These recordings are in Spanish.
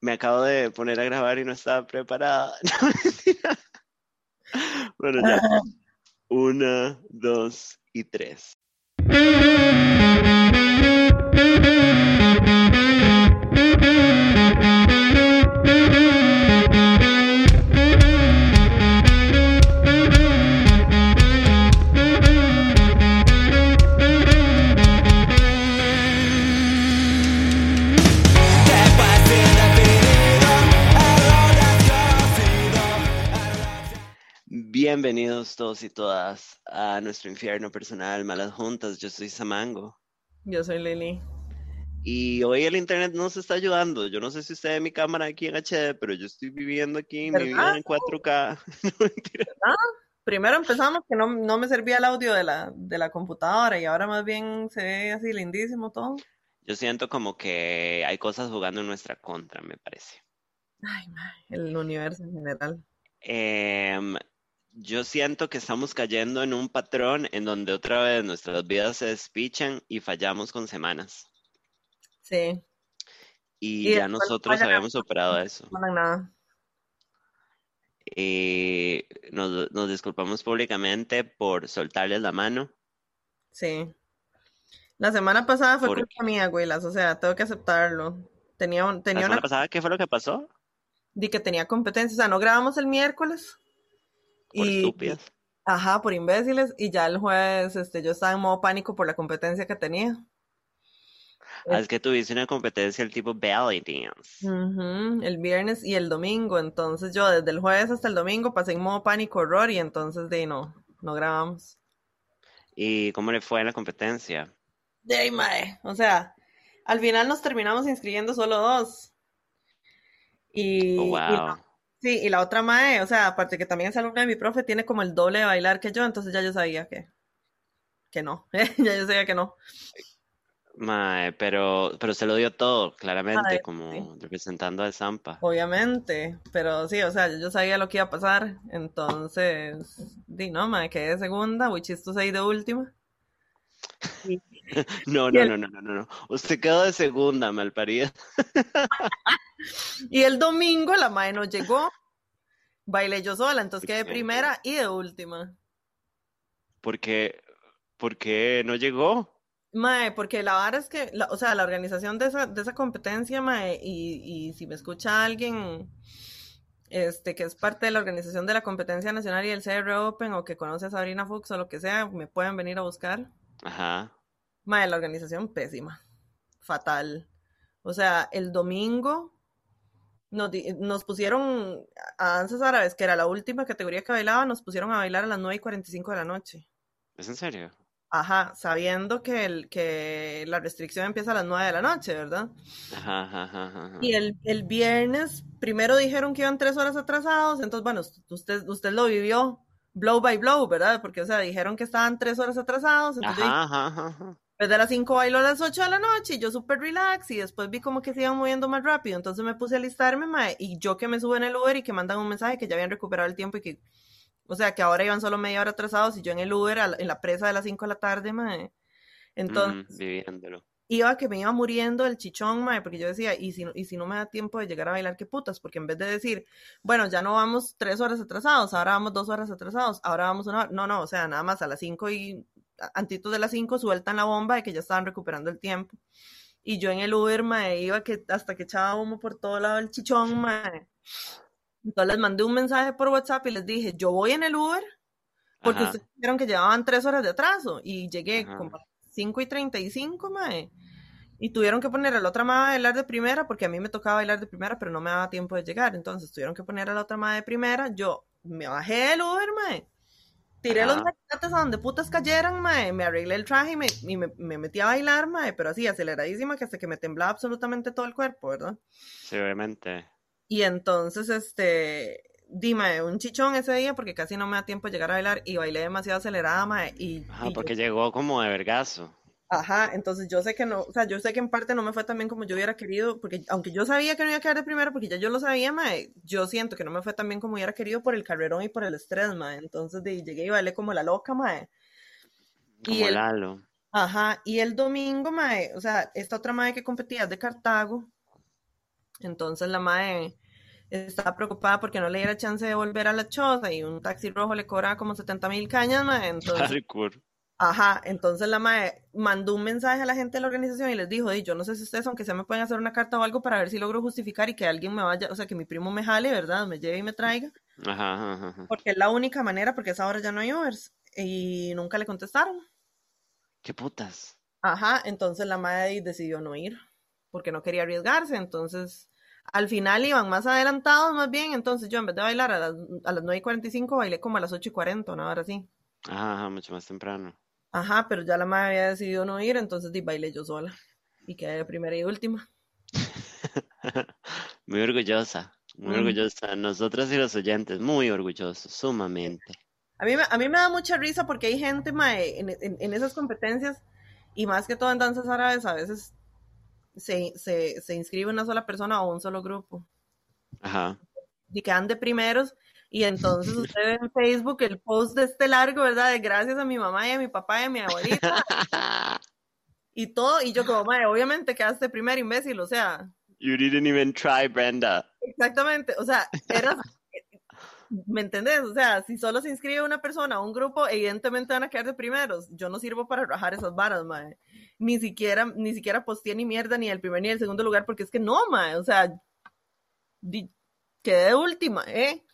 me acabo de poner a grabar y no estaba preparada. No. Bueno, ya. Una, dos y tres. Bienvenidos todos y todas a nuestro infierno personal, Malas Juntas. Yo soy Samango. Yo soy Lili. Y hoy el internet nos está ayudando. Yo no sé si usted ve mi cámara aquí en HD, pero yo estoy viviendo aquí mi vida en 4K. no, mentira. Primero empezamos que no, no, me servía el audio de la, de la computadora y ahora más bien se ve así lindísimo todo. Yo siento como que hay cosas jugando en nuestra contra, me parece. Ay, el universo en general. Eh, yo siento que estamos cayendo en un patrón en donde otra vez nuestras vidas se despichan y fallamos con semanas. Sí. Y, ya nosotros habíamos operado eso. No nada. Y nos, nos, disculpamos públicamente por soltarles la mano. Sí. La semana pasada fue culpa mía, güeylas, o sea, tengo que aceptarlo. Tenía, tenía ¿La semana pasada qué fue lo que pasó? Di que tenía competencia, o sea, no grabamos el miércoles. Por y, estúpidas. Ajá, por imbéciles. Y ya el jueves este, yo estaba en modo pánico por la competencia que tenía. Ah, es que tuviste una competencia del tipo belly dance. el viernes y el domingo. Entonces yo desde el jueves hasta el domingo pasé en modo pánico horror y entonces de no, no grabamos. ¿Y cómo le fue en la competencia? De ahí, mae. O sea, al final nos terminamos inscribiendo solo dos. Y, Oh, y wow. Sí, y la otra mae, o sea, aparte que también es alumna de mi profe, tiene como el doble de bailar que yo, entonces ya yo sabía que, que no, ya yo sabía que no. Mae, pero, pero se lo dio todo, claramente, como sí. representando a Zampa. Obviamente, pero sí, o sea, yo sabía lo que iba a pasar, entonces, di, no, mae, quedé de segunda, muy chistosa y de última. No, no, el, no, no, no, no, no. Usted quedó de segunda, malparida. y el domingo la mae no llegó, bailé yo sola, entonces quedé de primera y de última. Porque, porque no llegó. Mae, porque la vara es que, la- o sea, la organización de esa, de esa competencia, mae, y, y si me escucha alguien, este, que es parte de la organización de la competencia nacional y el CR Open, o que conoce a Sabrina Fuchs o lo que sea, me pueden venir a buscar. Ajá. Mae, la organización pésima, fatal. O sea, el domingo nos, pusieron a danzas árabes, que era la última categoría que bailaba, nos pusieron a bailar a las 9 y 45 de la noche. ¿Es en serio? Ajá, sabiendo que, el, que la restricción empieza a las 9 de la noche, ¿verdad? Ajá, ajá, ajá. Y el, el viernes, primero dijeron que iban tres horas atrasados, entonces, bueno, usted, usted lo vivió blow by blow, ¿verdad? Porque, o sea, dijeron que estaban tres horas atrasados, entonces ajá, ajá, ajá. Desde las 5 bailó a las 8 de la noche, y yo súper relax, y después vi como que se iban moviendo más rápido, entonces me puse a alistarme, mae, y yo que me subo en el Uber y que mandan un mensaje que ya habían recuperado el tiempo y que, o sea, que ahora iban solo media hora atrasados, y yo en el Uber, a la- en la presa de las 5 de la tarde, mae. Entonces, Ujú, viviéndolo. iba que me iba muriendo el chichón, mae, porque yo decía, ¿y si, no- y si no me da tiempo de llegar a bailar, qué putas? Porque en vez de decir, bueno, ya no vamos tres horas atrasados, ahora vamos dos horas atrasados, ahora vamos una hora. No, no, o sea, nada más a las cinco y a- antitos de las cinco sueltan la bomba de que ya estaban recuperando el tiempo. Y yo en el Uber, mae, iba que hasta que echaba humo por todo lado el chichón, mae. Entonces les mandé un mensaje por WhatsApp y les dije, yo voy en el Uber, porque Ajá, ustedes dijeron que llevaban tres horas de atraso y llegué ajá. como a las 5 y 35, mae. Y tuvieron que poner a la otra madre a bailar de primera, porque a mí me tocaba bailar de primera, pero no me daba tiempo de llegar. Entonces tuvieron que poner a la otra madre de primera. Yo me bajé del Uber, mae. Tiré los machetes a donde putas cayeran, mae. Me arreglé el traje y me, y me, me metí a bailar, mae. Pero así, aceleradísima, que hasta que me temblaba absolutamente todo el cuerpo, ¿verdad? Sí, obviamente. Y entonces, este, dime, un chichón ese día porque casi no me da tiempo de llegar a bailar y bailé demasiado acelerada, mae, y, Ajá, y yo- porque llegó como de vergazo. Ajá, entonces yo sé que no, o sea, yo sé que en parte no me fue tan bien como yo hubiera querido, porque aunque yo sabía que no iba a quedar de primero, porque ya yo lo sabía, mae, yo siento que no me fue tan bien como hubiera querido por el carrerón y por el estrés, mae, entonces de, llegué y bailé como la loca, mae, Y Como el- Lalo. Ajá, y el domingo, mae, o sea, esta otra mae que competía es de Cartago. Entonces la mae estaba preocupada porque no le diera chance de volver a la choza y un taxi rojo le cobraba como 70 mil cañas, mae. Entonces, Ajá, entonces la mae mandó un mensaje a la gente de la organización y les dijo, yo no sé si ustedes, aunque sea, me pueden hacer una carta o algo para ver si logro justificar y que alguien me vaya, o sea, que mi primo me jale, ¿verdad? Me lleve y me traiga. Ajá, ajá, Porque es la única manera, porque a esa hora ya no hay Ubers. Y nunca le contestaron. ¿Qué putas? Ajá, entonces la mae decidió no ir, porque no quería arriesgarse, entonces al final iban más adelantados más bien, entonces yo en vez de bailar a las, a las 9 y 45 bailé como a las 8 y 40, una hora así. Ajá, mucho más temprano. Ajá, pero ya la madre había decidido no ir, entonces di bailé yo sola. Y quedé de primera y última. muy orgullosa, muy orgullosa. Nosotros y los oyentes, muy orgullosos, sumamente. A mí, a mí me da mucha risa porque hay gente mae, en, esas competencias, y más que todo en danzas árabes, a veces se, se, se inscribe una sola persona o un solo grupo. Ajá. Y quedan de primeros y entonces usted ve en Facebook el post de este largo, ¿verdad? De gracias a mi mamá y a mi papá y a mi abuelita. y todo, y yo como, madre, obviamente quedaste primer imbécil, o sea. You didn't even try, Brenda. Exactamente, o sea, era, ¿me entendés? O sea, si solo se inscribe una persona o un grupo, evidentemente van a quedar de primeros. Yo no sirvo para rajar esas varas, madre. Ni siquiera, ni siquiera posteé ni mierda ni el primer ni el segundo lugar, porque es que no, madre, o sea, quedé última, ¿eh?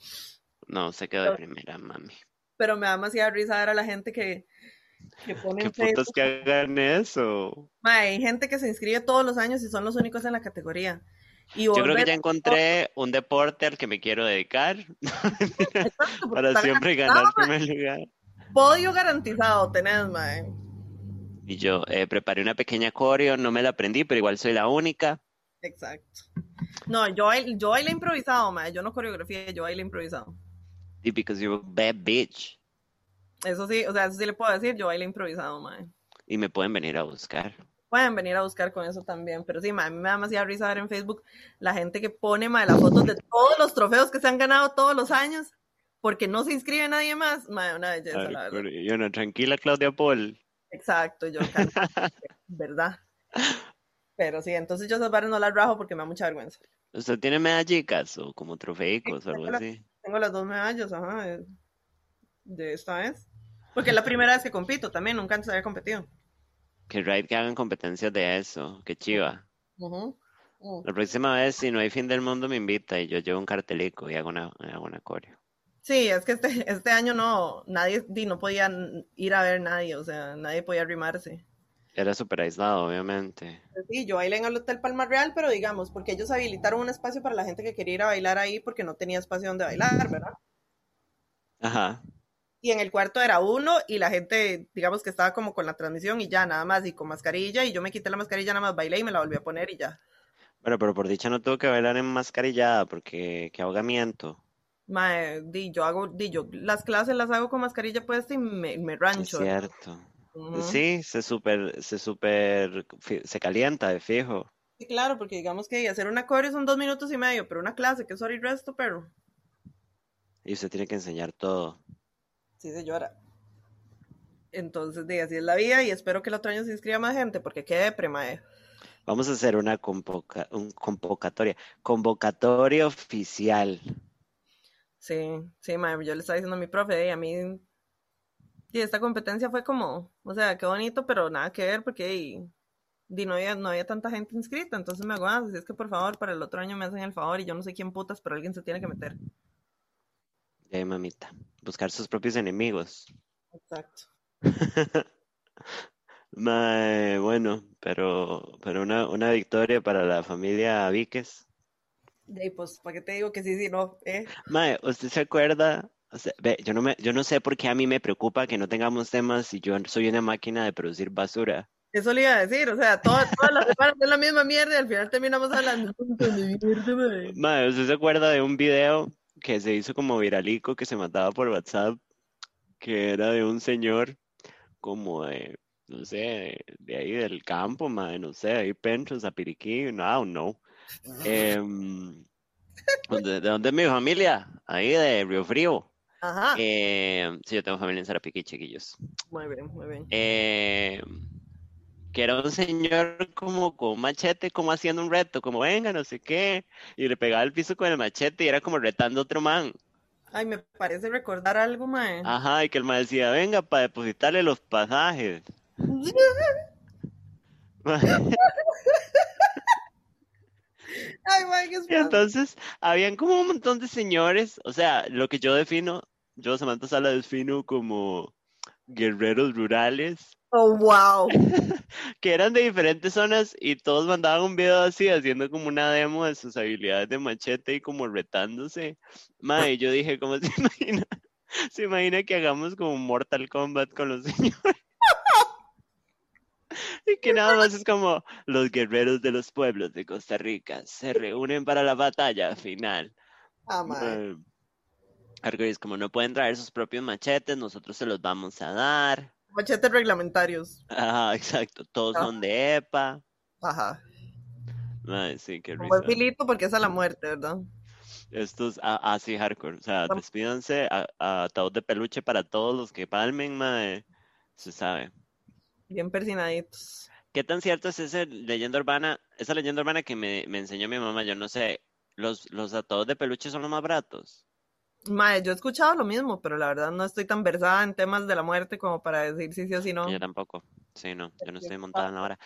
No, se quedó de primera, mami. Pero me da demasiada risa ver a la gente que, que pone ¿Qué putas que hagan eso? hay gente que se inscribe todos los años y son los únicos en la categoría. Yo creo que ya encontré un deporte al que me quiero dedicar para siempre ganar el primer lugar. Podio garantizado tenés, mae. Y yo eh, preparé una pequeña coreo, no me la aprendí, pero igual soy la única. Exacto. No, yo, yo bailé improvisado, mae. Yo no coreografía, yo bailé improvisado. Because you're a bad bitch. Eso sí, o sea, eso sí le puedo decir, yo bailo improvisado, mae. Y me pueden venir a buscar. Pueden venir a buscar con eso también, pero sí, mae, a mí me da demasiada risa ver en Facebook la gente que pone, mae, las fotos de todos los trofeos que se han ganado todos los años, porque no se inscribe nadie más, mae, una belleza, la verdad. Yo no, tranquila, Claudia Paul. Exacto, yo, ¿verdad? Pero sí, entonces yo esas barras no las rajo porque me da mucha vergüenza. ¿Usted tiene medallicas o como trofeicos o algo así? Tengo las dos medallas, ajá, de, esta vez. Porque es la primera vez que compito también, nunca antes había competido. Que right que hagan competencias de eso, qué chiva. La próxima vez, si no hay fin del mundo, me invita y yo llevo un cartelico y hago una, hago una coreo. Sí, es que este, este año no, nadie, no podía ir a ver nadie, o sea, nadie podía arrimarse. Era súper aislado, obviamente. Sí, yo bailé en el Hotel Palma Real, pero digamos, porque ellos habilitaron un espacio para la gente que quería ir a bailar ahí porque no tenía espacio donde bailar, ¿verdad? Ajá. Y en el cuarto era uno y la gente, digamos que estaba como con la transmisión y ya, nada más, y con mascarilla, y yo me quité la mascarilla, nada más bailé y me la volví a poner y ya. Bueno, pero por dicha no tuve que bailar en mascarillada porque qué ahogamiento. Mae, di, yo hago, di, yo las clases las hago con mascarilla puesta y me, me rancho. Es cierto. Sí, se super, se super, se calienta de fijo. Sí, claro, porque digamos que hacer una core son dos minutos y medio, pero una clase que es hora y resto, pero. Y usted tiene que enseñar todo. Sí, señora. Entonces, de así es la vida y espero que el otro año se inscriba más gente, porque quede premae. Vamos a hacer una convoca un convocatoria, convocatoria oficial. Sí, sí, mae, yo le estaba diciendo a mi profe, y a mí y esta competencia fue como, o sea, qué bonito, pero nada que ver porque no, había, no había tanta gente inscrita, entonces me hago, así es que por favor, para el otro año me hacen el favor y yo no sé quién putas, pero alguien se tiene que meter. Ya, mamita, buscar sus propios enemigos. Exacto. bueno, pero, pero una, una victoria para la familia Víquez. Y pues, ¿para qué te digo que sí, sí, no? ¿eh? Mae, ¿usted se acuerda yo, no me, yo no sé por qué a mí me preocupa que no tengamos temas si yo soy una máquina de producir basura. Eso le iba a decir, o sea, todas, las semanas es la misma mierda y al final terminamos hablando Madre, ¿usted se acuerda de un video que se hizo como viralico que se mataba por WhatsApp? Que era de un señor como de, no sé, de ahí del campo, madre, no sé, ahí Pentros, Apiriquí, no, I don't know. Eh, ¿De dónde es mi familia? Ahí de Río Frío. Ajá. Eh, sí, yo tengo familia en Sarapiquí, chiquillos. Muy bien, muy bien. Eh, que era un señor como con un machete, como haciendo un reto, como venga, no sé qué, y le pegaba el piso con el machete y era como retando a otro man. Ay, me parece recordar algo, mae. Ajá, y que el man decía, venga, para depositarle los pasajes. Y entonces, habían como un montón de señores, o sea, lo que yo defino, yo Samantha Sala defino como guerreros rurales, Oh, wow. que eran de diferentes zonas y todos mandaban un video así, haciendo como una demo de sus habilidades de machete y como retándose. Mae, yo dije, ¿cómo se imagina? Se imagina que hagamos como Mortal Kombat con los señores. Y que nada más es como los guerreros de los pueblos de Costa Rica se reúnen para la batalla final. Ah. Mae, Arcoiris, como no pueden traer sus propios machetes, nosotros se los vamos a dar. Machetes reglamentarios. Ajá, exacto. Todos Ah. son de EPA. Ajá. Ay, sí, qué risa. filito porque es la muerte, ¿verdad? Estos ah, así hardcore. O sea, despídanse a, a ataúd de peluche para todos los que palmen, mae. Se sabe. Bien persinaditos. ¿Qué tan cierto es esa leyenda urbana? Esa leyenda urbana que me, me enseñó mi mamá, yo no sé. Los, los ataúdes de peluche son los más baratos. Mae, yo he escuchado lo mismo, pero la verdad no estoy tan versada en temas de la muerte como para decir si sí o si no. Yo tampoco. Sí, no, yo no estoy montada en la hora.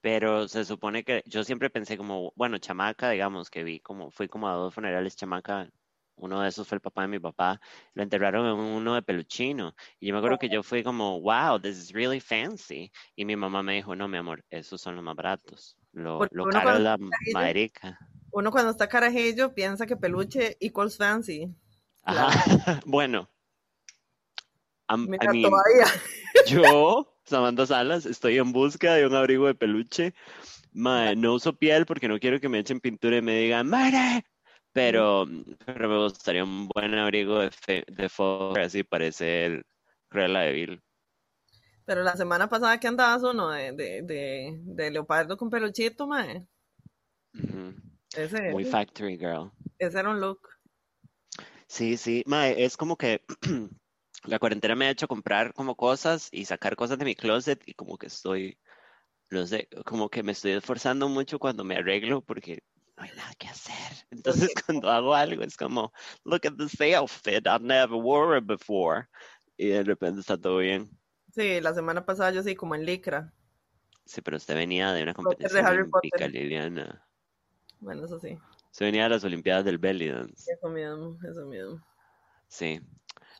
Pero se supone que yo siempre pensé como, bueno, chamaca, digamos, que vi como, fui como a dos funerales chamaca. Uno de esos fue el papá de mi papá. Lo enterraron en uno de peluchino. Y yo me acuerdo que yo fui como, wow, this is really fancy. Y mi mamá me dijo, no, mi amor, esos son los más baratos. Lo, Porque lo caro es la maderica. Uno cuando está carajillo piensa que peluche equals fancy. Ajá. Bueno. am- I Mira, mean, todavía. Yo, Samantha Salas, estoy en busca de un abrigo de peluche. Mae, no uso piel porque no quiero que me echen pintura y me digan ¡Muere! Pero, pero me gustaría un buen abrigo de, fe, de fósforo, así parece el Cruella de Vil. Pero la semana pasada que andabas uno de, de, de, de leopardo con peluchito, mae. Ujú. Ese, Muy factory girl. ese era un look. Sí, sí, mae, es como que la cuarentena me ha hecho comprar como cosas y sacar cosas de mi closet y como que estoy, no sé, como que me estoy esforzando mucho cuando me arreglo porque no hay nada que hacer. Entonces cuando hago algo es como, look at this outfit, I've never wore it before. Y de repente está todo bien. Sí, la semana pasada yo sí, como en licra. Sí, pero usted venía de una de competición Harry olímpica, Potter. Liliana. Bueno, eso sí. Usted venía de las Olimpiadas del belly dance. Eso mismo, eso mismo. Sí,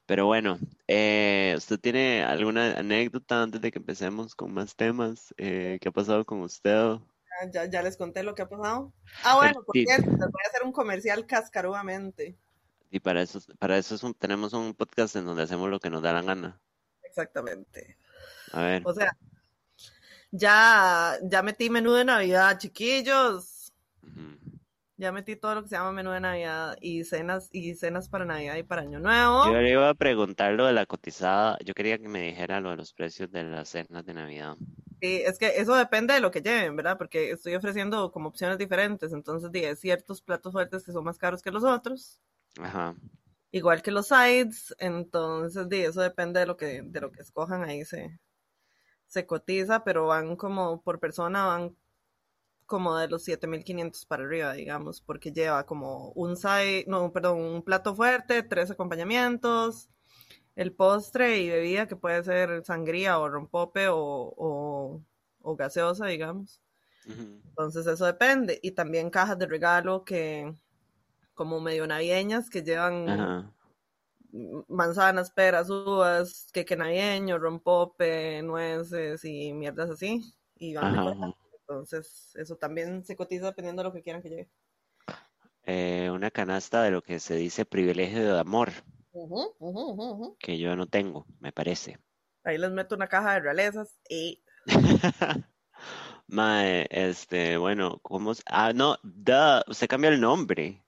pero bueno, eh, ¿usted tiene alguna anécdota antes de que empecemos con más temas? Eh, ¿qué ha pasado con usted? Ya, ya, les conté lo que ha pasado. Ah, bueno, por Sí. cierto, les voy a hacer un comercial cascarudamente. Y para eso, para eso es un- tenemos un podcast en donde hacemos lo que nos da la gana. Exactamente. A ver, O sea, ya, ya metí menú de Navidad, chiquillos. Ya metí todo lo que se llama menú de Navidad y cenas y cenas para Navidad y para Año Nuevo. yo le iba a preguntar lo de la cotizada. Yo quería que me dijera lo de los precios de las cenas de Navidad. Sí, es que eso depende de lo que lleven, ¿verdad? Porque estoy ofreciendo como opciones diferentes. Entonces, di, hay ciertos platos fuertes que son más caros que los otros, Ajá. igual que los sides. Entonces, di, eso depende de lo que, de lo que escojan ahí se, se cotiza, pero van como por persona, van como de los 7500 para arriba, digamos, porque lleva como un side, no, perdón, un plato fuerte, tres acompañamientos, el postre y bebida que puede ser sangría o rompope o, o, o gaseosa, digamos. Entonces eso depende. Y también cajas de regalo que como medio navideñas que llevan Ajá. manzanas, peras, uvas, queque navideño, rompope, nueces y mierdas así. Y van ajá. Entonces eso también se cotiza dependiendo de lo que quieran que lleve. Eh, una canasta de lo que se dice privilegio de amor, Que yo no tengo, me parece. Ahí les meto una caja de realezas y Mae, este, bueno, ¿cómo? se- Ah, no, duh, usted cambió el nombre.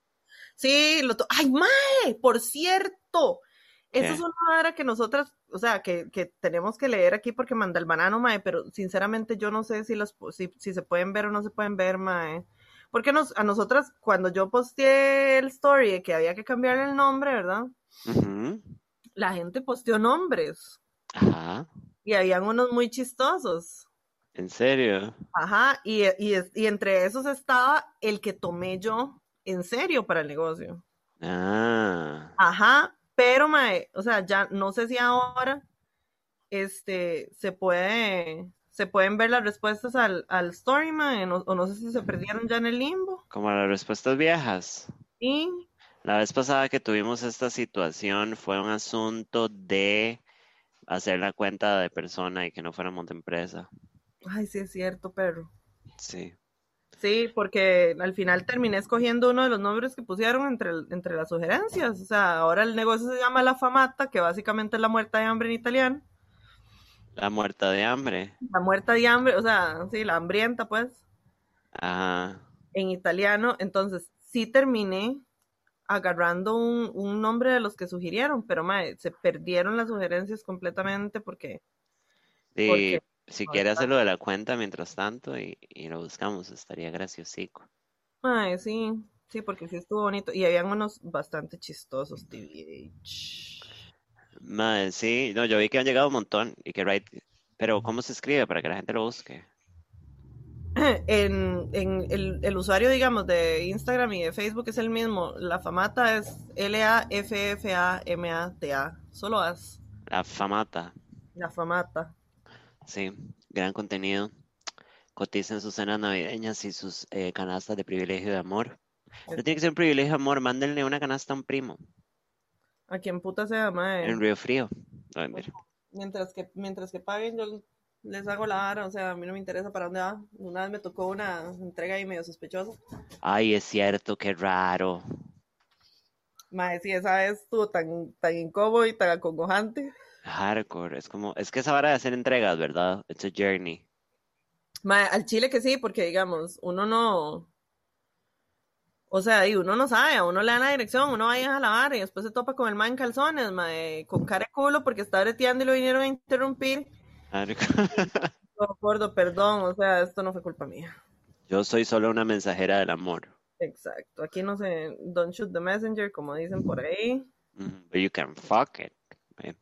Sí, lo to- ¡Ay, mae! Por cierto, esa ¿Qué? es una vara que nosotras, o sea, que, que tenemos que leer aquí porque manda el banano, mae, pero sinceramente yo no sé si los pu- si, si se pueden ver o no se pueden ver, mae. Porque nos, a nosotras, cuando yo posteé el story de que había que cambiarle el nombre, ¿verdad? La gente posteó nombres Ajá. y habían unos muy chistosos. ¿En serio? Ajá, y, y, y entre esos estaba el que tomé yo en serio para el negocio. Ah. Ajá, pero mae, o sea, ya no sé si ahora este se puede se pueden ver las respuestas al, al story, mae, o, o no sé si se perdieron ya en el limbo. Como las respuestas viejas. Sí. La vez pasada que tuvimos esta situación fue un asunto de hacer la cuenta de persona y que no fuéramos de empresa. Ay, sí es cierto, perro. Sí. Sí, porque al final terminé escogiendo uno de los nombres que pusieron entre, entre las sugerencias. O sea, ahora el negocio se llama La Famata, que básicamente es la muerta de hambre en italiano. La muerta de hambre. La muerta de hambre, o sea, sí, la hambrienta, pues. Ajá. En italiano. Entonces, sí terminé agarrando un, un nombre de los que sugirieron, pero mae, se perdieron las sugerencias completamente porque... Sí, porque si no quiere hacerlo de la cuenta mientras tanto y, y lo buscamos, estaría graciosico. Mae, sí, sí, porque sí estuvo bonito. Y habían unos bastante chistosos, TVH. Madre, sí, no, yo vi que han llegado un montón y que right, pero ¿cómo se escribe para que la gente lo busque? En, en el, el usuario, digamos, de Instagram y de Facebook es el mismo. La famata es L-A-F-F-A-M-A-T-A. Solo haz La famata, la famata. sí, gran contenido. Coticen sus cenas navideñas y sus eh, canastas de privilegio de amor. No tiene que ser un privilegio de amor, mándenle una canasta a un primo A quien puta sea, mae. en Río Frío. No, mentira. Mientras que, mientras que paguen, yo les hago la vara. O sea, a mí no me interesa para dónde va. Una vez me tocó una entrega ahí medio sospechosa. Ay, es cierto, qué raro. Mae, sí, esa vez estuvo tan, tan incómodo y tan acongojante. Hardcore, es como, es que esa vara de hacer entregas, ¿verdad? It's a journey. Mae, al chile que sí, porque digamos, uno no. O sea, y uno no sabe, a uno le dan la dirección, uno va a ir a la vara y después se topa con el man en calzones, mae, con cara de culo porque está breteando y lo vinieron a interrumpir. No, gordo, perdón, o sea, esto no fue culpa mía. Yo soy solo una mensajera del amor. Exacto, aquí no sé, don't shoot the messenger, como dicen por ahí. Mm, But you can fuck it.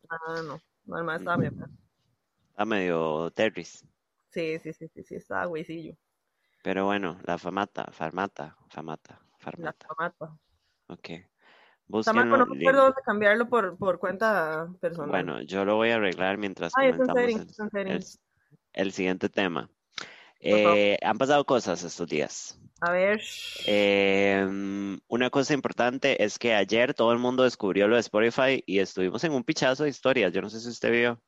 Ah, no, no, el estaba bien. Está medio terris. Sí, sí, sí, sí, sí, estaba güeycillo. Pero bueno, la famata, farmata, famata, La farmata. famata. Ok. Búsquenlo. no me acuerdo dónde cambiarlo por, por cuenta personal. Bueno, yo lo voy a arreglar mientras Ay, es en comentamos serio, el, el- el siguiente tema. Eh, han pasado cosas estos días. A ver. Eh, una cosa importante es que ayer todo el mundo descubrió lo de Spotify y estuvimos en un pichazo de historias. Yo no sé si usted vio.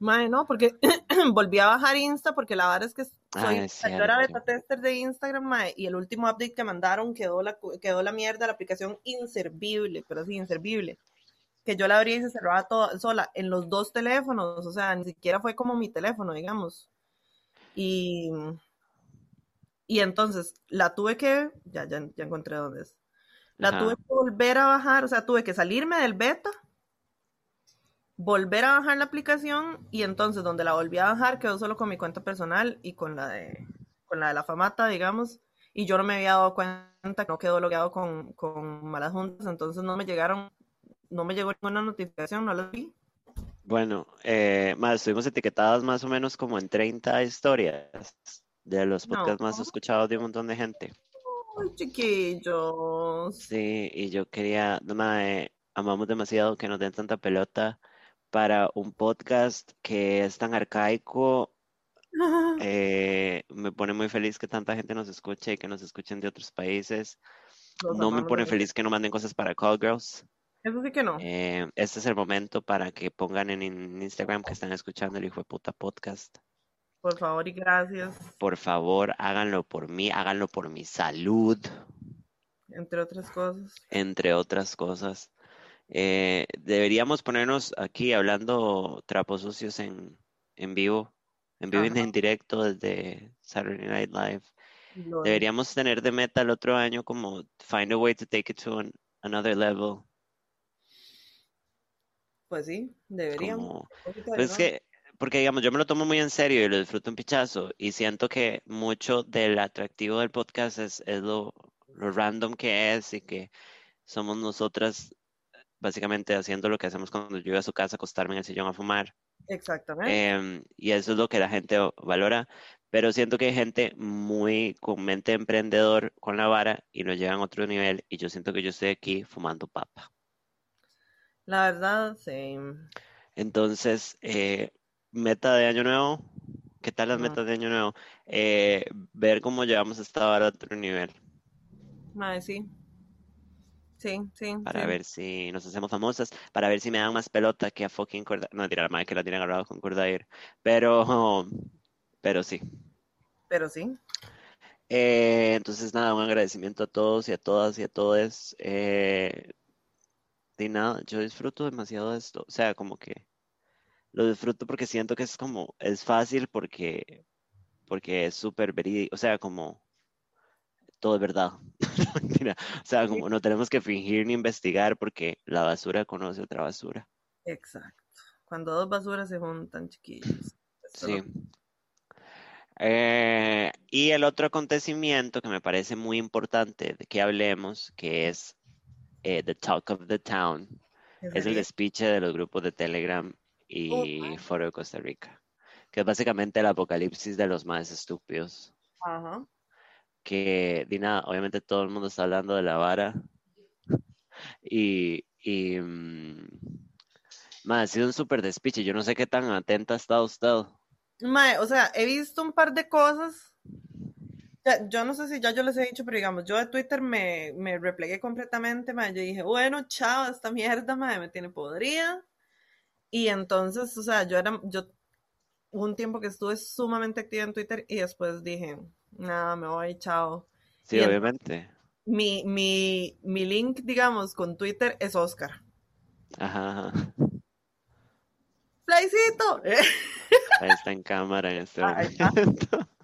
Mae, no, porque volví a bajar Insta porque la verdad es que Ah, soy, yo era cierto. beta tester de Instagram, mae, y el último update que mandaron quedó la, quedó la mierda, la aplicación inservible, pero sí, inservible. Que yo la abrí y se cerraba toda sola en los dos teléfonos, o sea, ni siquiera fue como mi teléfono, digamos. Y, y entonces la tuve que, ya, ya, ya encontré dónde es. La Ajá. tuve que volver a bajar, o sea, tuve que salirme del beta, volver a bajar la aplicación y entonces donde la volví a bajar quedó solo con mi cuenta personal y con la de, con la de la famata, digamos, y yo no me había dado cuenta que no quedó logueado con, con malas juntas, entonces no me llegaron, no me llegó ninguna notificación, no la vi. Bueno, eh, más, estuvimos etiquetadas más o menos como en 30 historias de los podcasts más No. escuchados de un montón de gente. Ay, chiquillos. Sí, y yo quería, mae, amamos demasiado que nos den tanta pelota para un podcast que es tan arcaico. Eh, me pone muy feliz que tanta gente nos escuche y que nos escuchen de otros países. Los No me pone feliz que no manden cosas para Call Girls. Eso sí que no. Eh, este es el momento para que pongan en in- Instagram que están escuchando el hijo de puta podcast. Por favor y gracias, Por favor, háganlo por mí, háganlo por mi salud, entre otras cosas. entre otras cosas. Eh, deberíamos ponernos aquí hablando trapos sucios en, en vivo, en vivo y en directo desde Saturday Night Live. Lo- Deberíamos tener de meta el otro año como find a way to take it to an- another level. Pues sí, deberíamos. Como, Pues es que, porque digamos, yo me lo tomo muy en serio y lo disfruto un pichazo y siento que mucho del atractivo del podcast es, es lo, lo random que es y que somos nosotras básicamente haciendo lo que hacemos cuando yo iba a su casa a acostarme en el sillón a fumar. Exactamente. Em, y eso es lo que la gente valora. Pero siento que hay gente muy con mente emprendedor con la vara y lo llevan a otro nivel. Y yo siento que yo estoy aquí fumando papa. La verdad, sí. Entonces, eh, meta de año nuevo. ¿Qué tal las Ujú. metas de año nuevo? Eh, ver cómo llevamos esta vara a otro nivel. Mae, sí. Sí, sí, Para sí. ver si nos hacemos famosas. Para ver si me dan más pelota que a fucking Cordair. No, tirar madre que la tiene agarrado con Cordair. Pero, pero sí. Pero sí. Eh, entonces, nada, un agradecimiento a todos y a todas y a todos. Eh, y nada, yo disfruto demasiado de esto. O sea, como que lo disfruto porque siento que es como, es fácil porque, porque es súper verídico. O sea, como todo es verdad. Mentira. O sea, como no tenemos que fingir ni investigar porque la basura conoce otra basura. Exacto. Cuando dos basuras se juntan, chiquillos. Esto Sí. lo- Eh, y el otro acontecimiento que me parece muy importante de que hablemos, que es eh, The Talk of the Town, ¿qué es el despiche de los grupos de Telegram y Foro de Costa Rica, que es básicamente el apocalipsis de los más estúpidos. Ajá. Que, di nada, obviamente todo el mundo está hablando de la vara y, y mm, ma, ha sido un súper despiche. Yo no sé qué tan atenta ha estado usted. Mae, o sea, he visto un par de cosas. Ya- yo no sé si ya yo les he dicho, pero digamos, yo de Twitter me, me replegué completamente, mae. Yo dije, bueno, chao, esta mierda, mae, me tiene podrida. Y entonces, o sea, yo era, yo un tiempo que estuve sumamente activa en Twitter y después dije, nada, me voy, chao. Sí, Y obviamente. Mi, mi, mi link, digamos, con Twitter es Oscar. Ajá. ¡Playcito! Ahí está en cámara en este momento.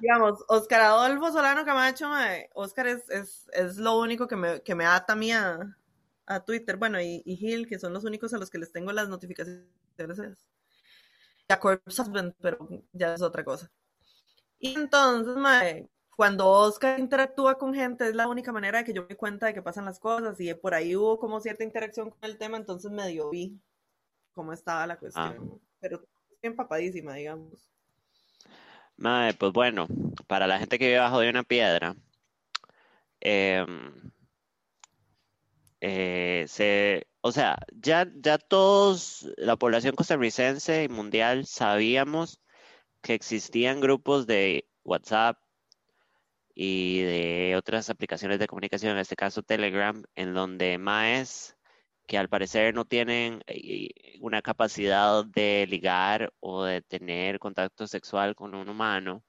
Digamos, Oscar Adolfo Solano Camacho, mae, Oscar es, es, es lo único que me, que me ata a mí a, a Twitter, bueno, y, y Gil, que son los únicos a los que les tengo las notificaciones. Y a Corpse pero ya es otra cosa. Y entonces, mae, cuando Oscar interactúa con gente, es la única manera de que yo me cuenta de que pasan las cosas, y por ahí hubo como cierta interacción con el tema, entonces medio vi cómo estaba la cuestión. Pero bien papadísima, digamos. Mae, pues bueno, para la gente que vive bajo de una piedra, em, eh, se, o sea, ya, ya todos, la población costarricense y mundial, sabíamos que existían grupos de WhatsApp y de otras aplicaciones de comunicación, en este caso Telegram, en donde maes que al parecer no tienen eh, una capacidad de ligar o de tener contacto sexual con un humano,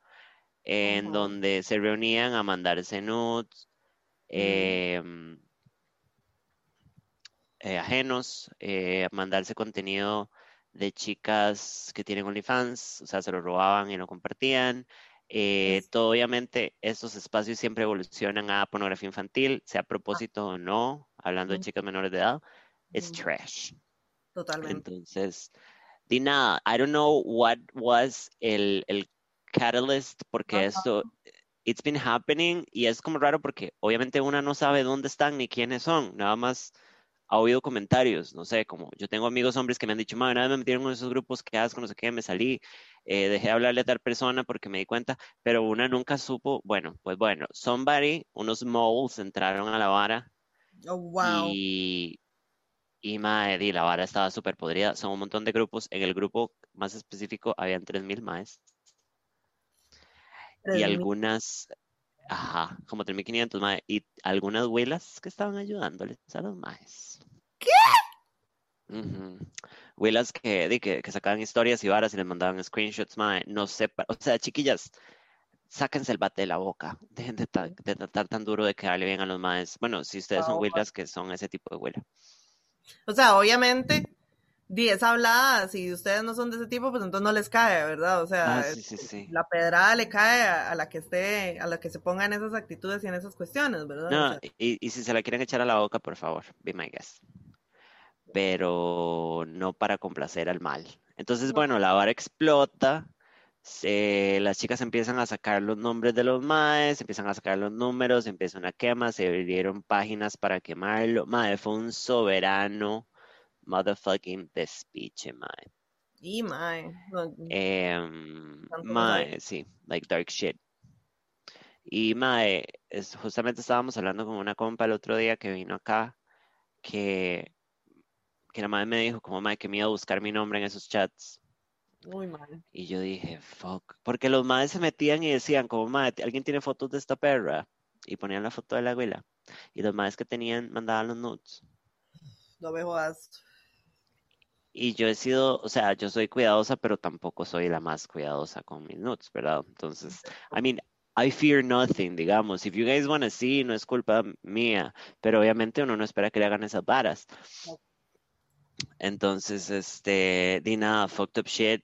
en donde se reunían a mandarse nudes em, eh, ajenos, eh, a mandarse contenido de chicas que tienen OnlyFans, o sea, se lo robaban y lo compartían. Eh, Es- todo, obviamente, estos espacios siempre evolucionan a pornografía infantil, sea a propósito o no, hablando de Ujú. chicas menores de edad, es Ujú. trash. Totalmente. Entonces, di nada, I don't know what was el, el catalyst, porque esto, it's been happening y es como raro porque obviamente una no sabe dónde están ni quiénes son, nada más ha oído comentarios, no sé, como yo tengo amigos hombres que me han dicho, madre, nada me metieron en esos grupos que asco, no sé qué, me salí, eh, dejé de hablarle a tal persona porque me di cuenta, pero una nunca supo, bueno, pues bueno, somebody, unos moles entraron a la vara Oh, wow. y, y madre, di, la vara estaba súper podrida. Son un montón de grupos. En el grupo más específico habían 3.000 maes. Y 3.000. algunas, ajá, como 3.500 maes. Y algunas huelas que estaban ayudándoles a los maes. ¿Qué? Huelas que, que, que sacaban historias y varas y les mandaban screenshots, mae. No sé, o sea, chiquillas, sáquense el bate de la boca. Dejen de, ta- de tratar tan duro de quedarle bien a los maes. Bueno, si ustedes son huelas que son ese tipo de huela. O sea, obviamente, 10 habladas, si ustedes no son de ese tipo, pues entonces no les cae, ¿verdad? O sea, Ah, sí, sí, sí. la pedrada le cae a, a la que esté, a la que se ponga en esas actitudes y en esas cuestiones, ¿verdad? O No, sea, y, y si se la quieren echar a la boca, por favor, be my guest. Pero no para complacer al mal. Entonces, No. bueno, la vara explota. se- las chicas empiezan a sacar los nombres de los maes, empiezan a sacar los números, empieza una quema, se abrieron páginas para quemarlo. Mae, fue un soberano motherfucking despiche, mae. Y mae. Em, mae, sí, like dark shit. Y mae, es, justamente estábamos hablando con una compa el otro día que vino acá, que, que la madre me dijo como mae, que me iba a buscar mi nombre en esos chats. Uy, madre. Y yo dije, fuck. Porque los madres se metían y decían, como, madre, ¿alguien tiene fotos de esta perra? Y ponían la foto de la abuela. Y los madres que tenían mandaban los nudes. No me jodas. Y yo he sido, o sea, yo soy cuidadosa, pero tampoco soy la más cuidadosa con mis nudes, ¿verdad? Entonces, I mean, I fear nothing, digamos. If you guys want to see, no es culpa mía. Pero obviamente uno no espera que le hagan esas varas. Entonces, este, di nada, fucked up shit.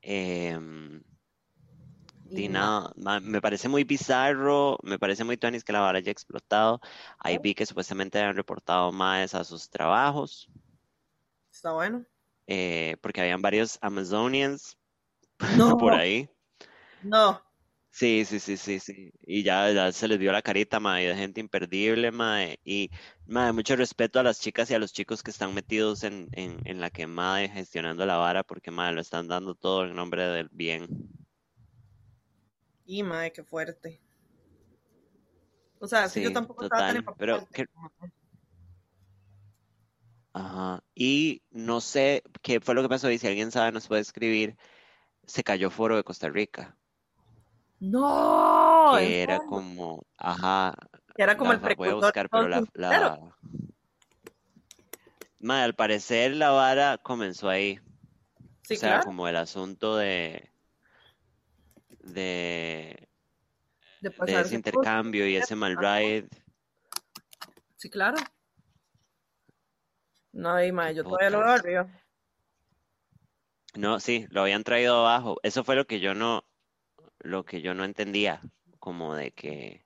Em, y nada, me parece muy bizarro, me parece muy tuanis que la vara haya explotado. Ahí vi que supuestamente habían reportado más a sus trabajos. Está bueno. Eh, porque habían varios Amazonians por ahí. No. Sí, sí, sí, sí, sí. Y ya, se les dio la carita, mae, de gente imperdible, mae. Y, mae, mucho respeto a las chicas y a los chicos que están metidos en, en, la quemada y gestionando la vara, porque, mae, lo están dando todo en nombre del bien. Y, mae, qué fuerte. O sea, sí, yo tampoco estaba tan pero Ajá. Y no sé qué fue lo que pasó y si alguien sabe nos puede escribir. Se cayó Foro de Costa Rica. No. Que era como, ajá. Que era como el precursor. Voy a buscar, pero la, al parecer la vara comenzó ahí. Sí, o sea, como el asunto de de, de, ese intercambio y ese mal ride. Sí, claro. No, y más, yo todavía lo veo No, sí, lo habían traído abajo. Eso fue lo que yo no, lo que yo no entendía, como de que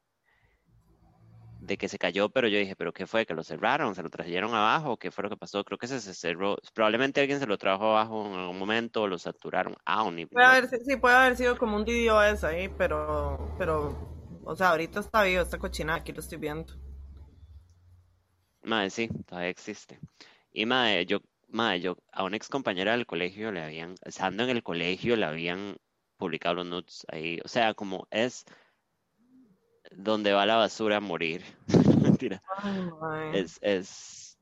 de que se cayó, pero yo dije, ¿pero qué fue? ¿Que lo cerraron? ¿Se lo trajeron abajo? ¿Qué fue lo que pasó? Creo que se, cerró. Probablemente alguien se lo trajo abajo en algún momento o lo saturaron. Ah, ni, puede haber, sí, puede haber sido como un DDoS ahí, pero, pero, o sea, ahorita está vivo, esta cochina, aquí lo estoy viendo. Madre, sí, todavía existe. Y madre, yo, madre, yo a una ex compañera del colegio le habían, estando en el colegio, le habían publicado los nudes ahí. O sea, como es donde va la basura a morir. Mentira. es, es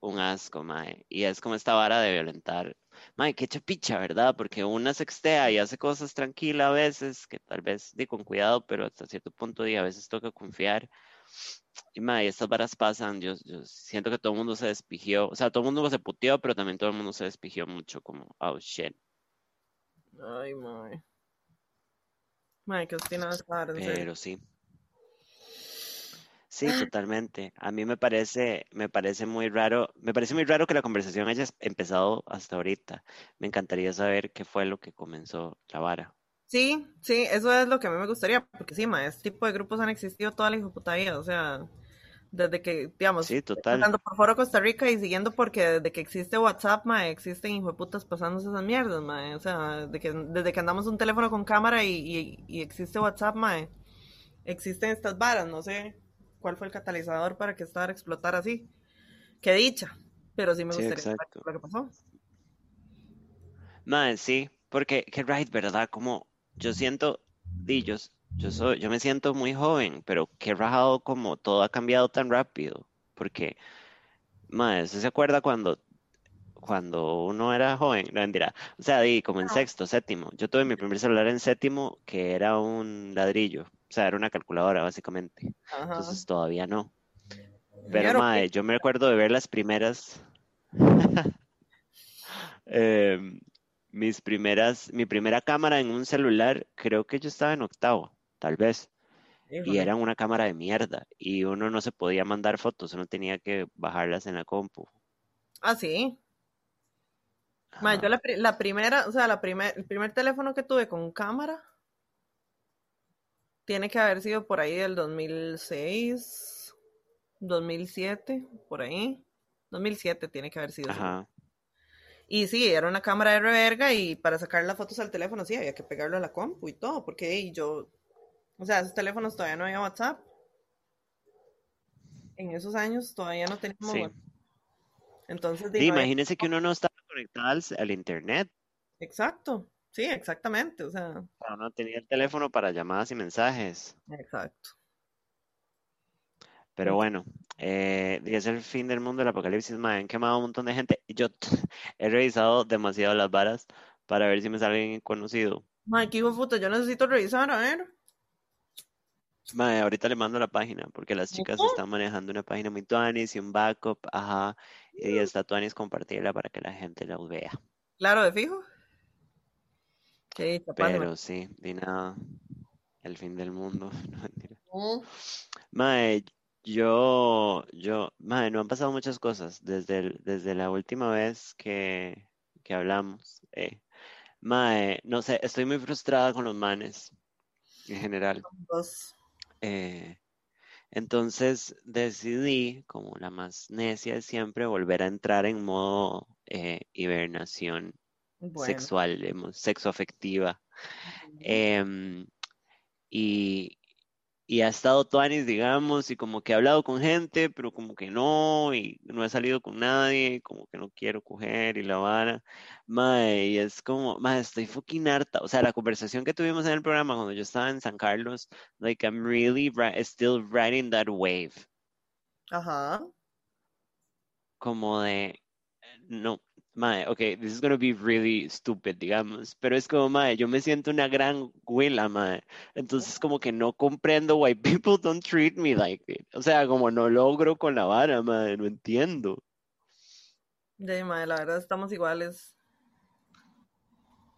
un asco, mae. Y es como esta vara de violentar. Mae, qué chapicha, ¿verdad? Porque una sextea y hace cosas tranquila a veces, que tal vez di con cuidado, pero hasta cierto punto di, a veces toca confiar. Y mae, estas varas pasan, yo, yo siento que todo el mundo se despigió, o sea, todo el mundo se puteó, pero también todo el mundo se despigió mucho, como, oh shit. Ay, mae. Mae, qué obstinada Pero sí. Sí, totalmente. A mí me parece, me parece muy raro, me parece muy raro que la conversación haya empezado hasta ahorita. Me encantaría saber qué fue lo que comenzó la vara. Sí, sí, eso es lo que a mí me gustaría, porque sí, ma, este tipo de grupos han existido toda la puta vida, o sea, desde que, digamos, sí, total. por Foro Costa Rica y siguiendo porque desde que existe WhatsApp, ma, existen hijueputas pasándose esas mierdas, ma, o sea, de que, desde que andamos un teléfono con cámara y, y existe WhatsApp, ma, existen estas varas, no sé, cuál fue el catalizador para que esta explotara así. Qué dicha, pero sí me gustaría saber lo que pasó. Man, sí, porque qué right, ¿verdad? Como yo siento, dillos, yo soy, yo me siento muy joven, pero qué rajado como todo ha cambiado tan rápido. Porque, man, ¿se acuerda cuando cuando uno era joven, no mentira, o sea, di como en sexto, séptimo. Yo tuve mi primer celular en séptimo que era un ladrillo, o sea, era una calculadora básicamente. Entonces todavía no. Pero mae, yo me acuerdo de ver las primeras. Em, mis primeras, mi primera cámara en un celular, creo que yo estaba en octavo, tal vez. Y era una cámara de mierda. Y uno no se podía mandar fotos, uno tenía que bajarlas en la compu. Ah, sí. yo la, la, primera, o sea, la primer, el primer teléfono que tuve con cámara tiene que haber sido por ahí del 2006, 2007, por ahí. 2007 tiene que haber sido. Ajá. Y sí, era una cámara de reverga y para sacar las fotos al teléfono sí, había que pegarlo a la compu y todo, porque yo, o sea, esos teléfonos todavía no había WhatsApp. En esos años todavía no teníamos. Sí. Entonces, imagínense que uno no estaba conectado al, internet. Exacto, sí, exactamente, o sea. No tenía el teléfono para llamadas y mensajes. Exacto. Pero bueno, eh, es el fin del mundo del apocalipsis, me han quemado un montón de gente. Yo he revisado demasiado las varas para ver si me sale alguien conocido. Mae, qué hijo de puta, yo necesito revisar, a ver. Mae, ahorita le mando la página, porque las chicas están manejando una página muy tuanis y un backup, ajá, y está tuanis compartirla para que la gente la vea. Claro, de fijo. Sí, Pero sí, di nada, el fin del mundo, no mentira. Mae, yo, yo, mae, no han pasado muchas cosas desde, desde la última vez que, que hablamos. Eh. Mae, no sé, estoy muy frustrada con los manes en general. Eh, entonces decidí, como la más necia de siempre, volver a entrar en modo eh, hibernación sexual, sexo afectiva. Em, y, y ha estado Tuanis, digamos, y como que he hablado con gente, pero como que no, y no he salido con nadie, como que no quiero coger y la vara. Mae, y es como, mae, estoy fucking harta. O sea, la conversación que tuvimos en el programa cuando yo estaba en San Carlos, like, I'm really still riding that wave. Ajá. Como de, no, Mae, ok, this is gonna be really stupid, digamos, pero es como, mae, yo me siento una gran huila, mae, entonces como que no comprendo why people don't treat me like it, o sea, como no logro con la vara, mae, no entiendo. De mae, la verdad estamos iguales.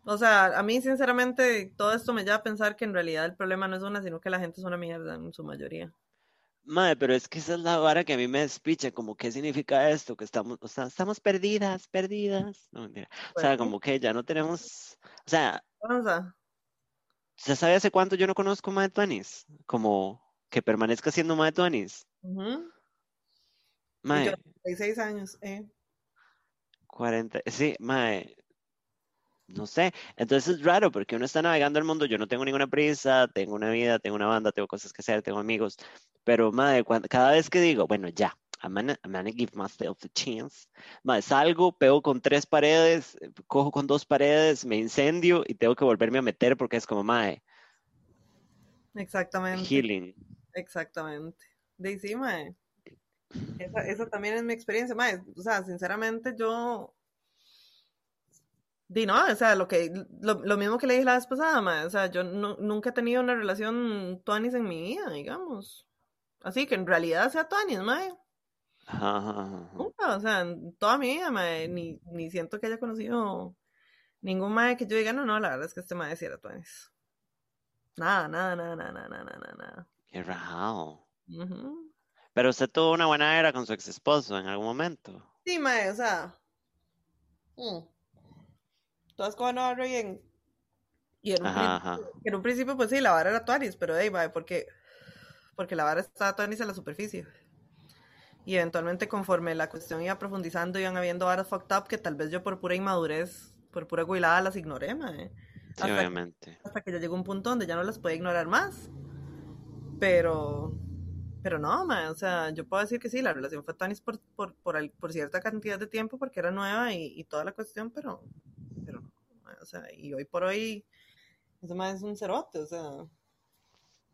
O sea, a mí sinceramente todo esto me lleva a pensar que en realidad el problema no es una, sino que la gente es una mierda en su mayoría. Madre, pero es que esa es la vara que a mí me despicha, como qué significa esto, que estamos, o sea, estamos perdidas, perdidas. No, mentira. O sea, como que ya no tenemos, o sea, ¿ya sabe hace cuánto yo no conozco Mae Tuanis? Como que permanezca siendo Mae Tuanis. Uh Mae. 46 años, eh. 40, sí, Mae, no sé. Entonces es raro porque uno está navegando el mundo, yo no tengo ninguna prisa, tengo una vida, tengo una banda, tengo cosas que hacer, tengo amigos, pero madre, cada vez que digo, bueno, ya, I'm gonna, I'm give myself a chance, madre, salgo, pego con tres paredes, cojo con dos paredes, me incendio y tengo que volverme a meter porque es como, madre. Exactamente. Healing. Exactamente. De sí, madre. Esa, también es mi experiencia, madre. O sea, sinceramente yo Di no, o sea, lo que lo, mismo que le dije la vez pasada, o sea, yo nunca he tenido una relación tuanis en mi vida, digamos. Así que en realidad sea tuanis, mae. Nunca, o sea, en toda mi vida, mae, ni, ni siento que haya conocido ningún mae que yo diga, no, no, la verdad es que este mae sí era tuanis. Nada, nada, nada, nada, nada, nada, nada. Qué raro. Pero usted tuvo una buena era con su ex esposo en algún momento. Sí, mae, o sea. Mm todas con bien. Y en un, principio, en un principio, pues sí, la vara era Tuanis, pero hey, va, porque, porque la vara estaba Tuanis en la superficie. Y eventualmente, conforme la cuestión iba profundizando, iban habiendo varas fucked up que tal vez yo por pura inmadurez, por pura guilada, las ignoré, mae. Sí, obviamente. hasta que ya llegó un punto donde ya no las podía ignorar más. Pero, pero no, mae, o sea, yo puedo decir que sí, la relación fue Tuanis por, por, por, por cierta cantidad de tiempo porque era nueva y, y toda la cuestión, pero, o sea, y hoy por hoy, más es un cerote, o sea.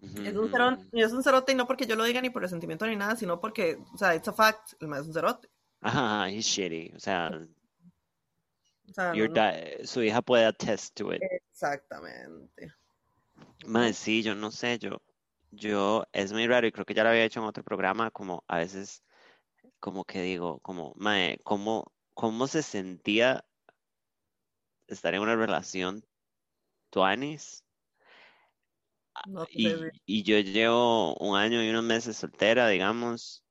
Es, un cerote, es un cerote y no porque yo lo diga ni por resentimiento ni nada, sino porque, o sea, it's a fact, el más es un cerote. Ajá, he's shitty, o sea. su hija puede attest to it. Exactamente. Más sí, yo no sé, yo, yo, es muy raro y creo que ya lo había hecho en otro programa, como a veces, como que digo, como, mae, ¿cómo, cómo se sentía estar en una relación tuanis. Y, yo llevo un año y unos meses soltera, digamos.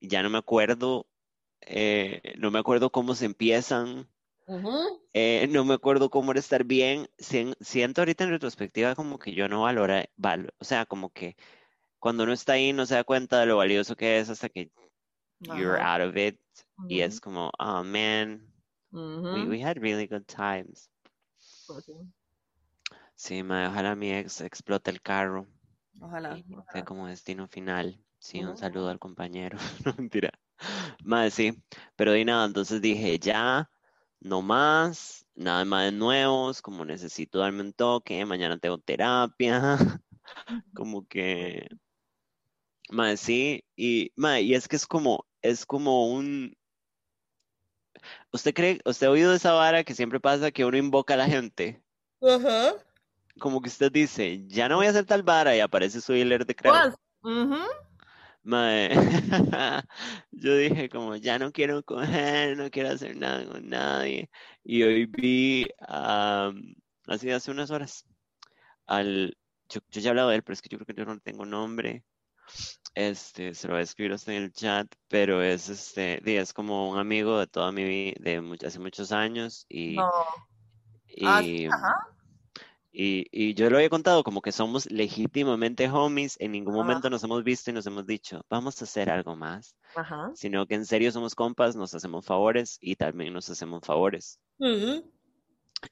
Ya no me acuerdo, eh, no me acuerdo cómo se empiezan. Eh, no me acuerdo cómo era estar bien. Siento ahorita en retrospectiva como que yo no valora, o sea, como que cuando uno está ahí no se da cuenta de lo valioso que es hasta que you're out of it. Y es como, oh man, we, we, had really good times. Pues sí, ojalá mi ex explote el carro. Ojalá. Y como destino final. Sí, un saludo al compañero. no mentira. Madre, sí. Pero di nada, entonces dije, ya, no más. nada más nuevos, como necesito darme un toque, mañana tengo terapia, como que, mae, sí, y, mae, y es que es como, es como un, ¿usted cree, usted ha oído esa vara que siempre pasa que uno invoca a la gente? Ajá. Como que usted dice, ya no voy a hacer tal vara y aparece su dealer de crack. Mae, yo dije como, ya no quiero coger, no quiero hacer nada con nadie. Y hoy vi, am, así hace unas horas, al, yo, yo ya he hablado de él, pero es que yo creo que yo no tengo nombre. Este, se lo voy a escribir a usted en el chat, pero es este, es como un amigo de toda mi vida, de hace muchos años, y, No. Ah, sí, y, ajá. Y, y yo lo había contado como que somos legítimamente homies, en ningún Ajá. momento nos hemos visto y nos hemos dicho, vamos a hacer algo más. Ajá. sino que en serio somos compas, nos hacemos favores y también nos hacemos favores. Ujú.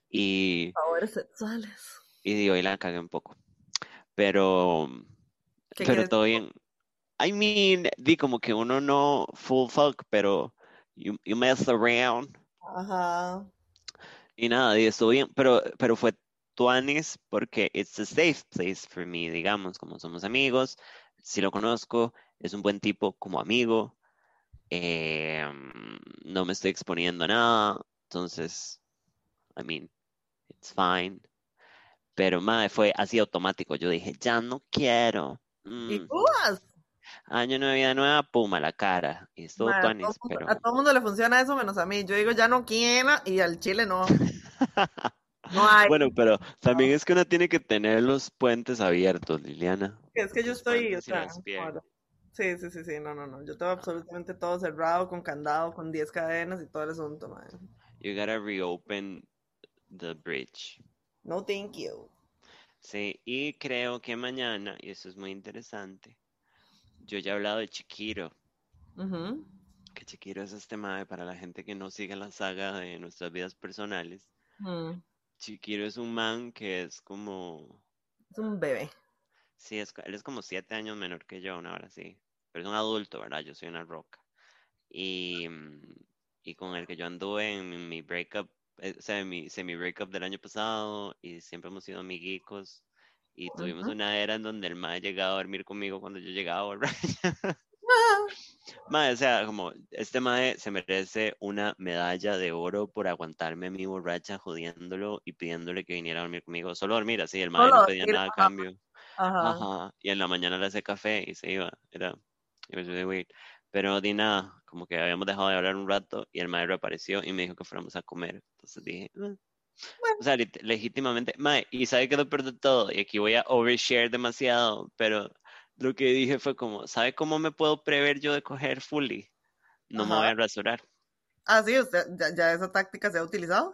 Y, Favores sexuales. y hoy la cagué un poco. Pero, ¿Qué pero todo bien. I mean, di como que uno no full fuck, pero you, you mess around. Ajá. Y nada, di, estuvo bien, pero, pero fue tuanis porque it's a safe place for me, digamos, como somos amigos, si lo conozco, es un buen tipo como amigo, eh, no me estoy exponiendo a nada, entonces, I mean, it's fine. Pero, madre, fue así automático, yo dije, ya no quiero. ¿Y Mm, tú vas? año de vida nueva, pum, a la cara, y estuvo Mae, a, todo pero... a todo mundo le funciona eso menos a mí. Yo digo ya no quiero y al chile no. No hay. Bueno, pero también es que uno tiene que tener los puentes abiertos, Liliana. Es que yo estoy, o sea, sí, sí, sí, sí, no, no, no. Yo tengo absolutamente todo cerrado, con candado, con 10 cadenas y todo el asunto, mae. You gotta reopen the bridge. No, thank you. Sí, y creo que mañana, y eso es muy interesante, yo ya he hablado de Chiquiro, Ujú. que Chiquiro es este mae para la gente que no sigue la saga de nuestras vidas personales. Mm, Chiquiro es un man que es como, Es un bebé. sí, es, él es como siete años menor que yo, una hora sí, pero es un adulto, ¿verdad? Yo soy una roca. Y, mm, y con el que yo anduve en mi, breakup, eh, o sea, en mi semi-breakup del año pasado, y siempre hemos sido amiguicos. Y tuvimos Ujú. una era en donde el mae llegaba a dormir conmigo cuando yo llegaba borracha. Mae, o sea, como este mae se merece una medalla de oro por aguantarme a mi borracha jodiéndolo y pidiéndole que viniera a dormir conmigo. Solo dormir así, el mae Solo no pedía nada a cambio. Ajá. Ajá. Y en la mañana le hacía café y se iba. Era. Pero di nada, como que habíamos dejado de hablar un rato y el mae reapareció y me dijo que fuéramos a comer. Entonces dije, "Eh". o sea, legítimamente, mae, y sabe que lo peor de todo, y aquí voy a overshare demasiado, pero lo que dije fue como, ¿sabe cómo me puedo prever yo de coger fully? No me voy a rasurar. Ah, sí, usted, ya, ya esa táctica se ha utilizado.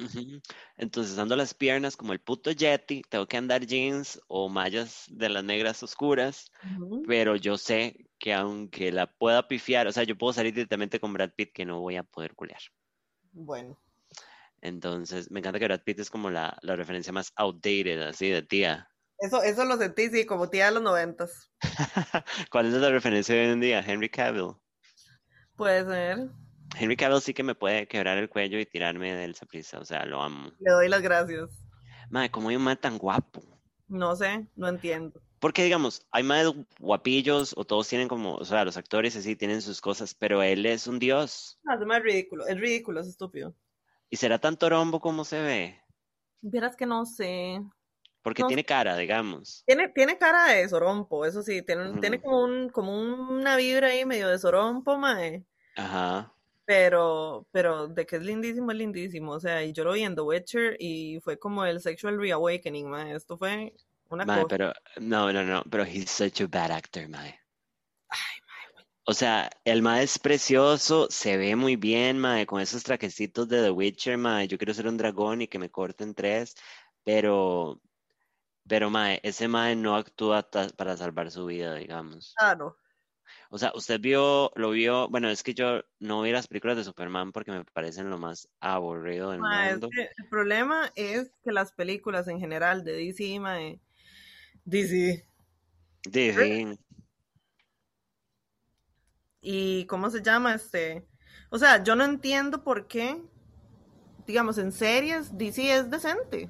Entonces ando las piernas como el puto Yeti, tengo que andar jeans o mallas de las negras oscuras, pero yo sé que aunque la pueda pifiar, o sea, yo puedo salir directamente con Brad Pitt que no voy a poder culear. Bueno, Entonces, me encanta que Brad Pitt es como la, la referencia más outdated, así de tía. Eso, eso lo sentí, sí, como tía de los noventas. ¿Cuál es la referencia de hoy en día? Henry Cavill. Puede ser. Henry Cavill sí que me puede quebrar el cuello y tirarme del saprissa, o sea, lo amo. Le doy las gracias. Madre, ¿cómo hay un man tan guapo? No sé, no entiendo. Porque, digamos, hay más guapillos o todos tienen como, o sea, los actores así tienen sus cosas, pero él es un dios. No, es más ridículo, es ridículo, es estúpido. ¿Y será tan torombo como se ve? Vieras que no sé. Porque No tiene cara, digamos. Tiene, tiene cara de sorompo, eso sí, tiene, como un, como una vibra ahí medio de sorompo, mae. Ajá. Pero, pero de que es lindísimo, es lindísimo. O sea, y yo lo vi en The Witcher y fue como el sexual reawakening, mae. Esto fue una Mae, cosa. pero, no, no, no, pero he's such a bad actor, mae. O sea, el mae es precioso, se ve muy bien, mae, con esos trajecitos de The Witcher, mae. Yo quiero ser un dragón y que me corten tres, pero, pero, mae, ese mae no actúa para salvar su vida, digamos. Claro. O sea, usted vio, lo vio, bueno, es que yo no vi las películas de Superman porque me parecen lo más aburrido del es mundo. que el problema es que las películas en general de DC, mae, DC. Dicen, ¿Y cómo se llama este? O sea, yo no entiendo por qué digamos, en series, DC es decente.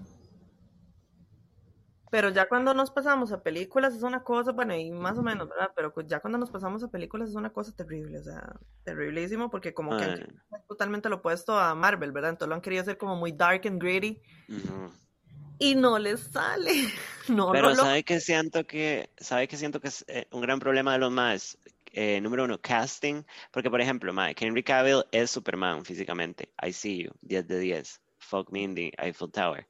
Pero ya cuando nos pasamos a películas es una cosa, bueno, y más o menos, ¿verdad? Pero ya cuando nos pasamos a películas es una cosa terrible, o sea, terriblísimo, porque como que es totalmente lo opuesto a Marvel, ¿verdad? Entonces lo han querido hacer como muy dark and gritty. Y no les sale. No, Pero sabe que siento que, sabe que siento que es eh, un gran problema de los más. Eh, número uno, casting. Porque, por ejemplo, Henry Cavill es Superman físicamente. I see you, 10 de 10. Fuck me in the Eiffel Tower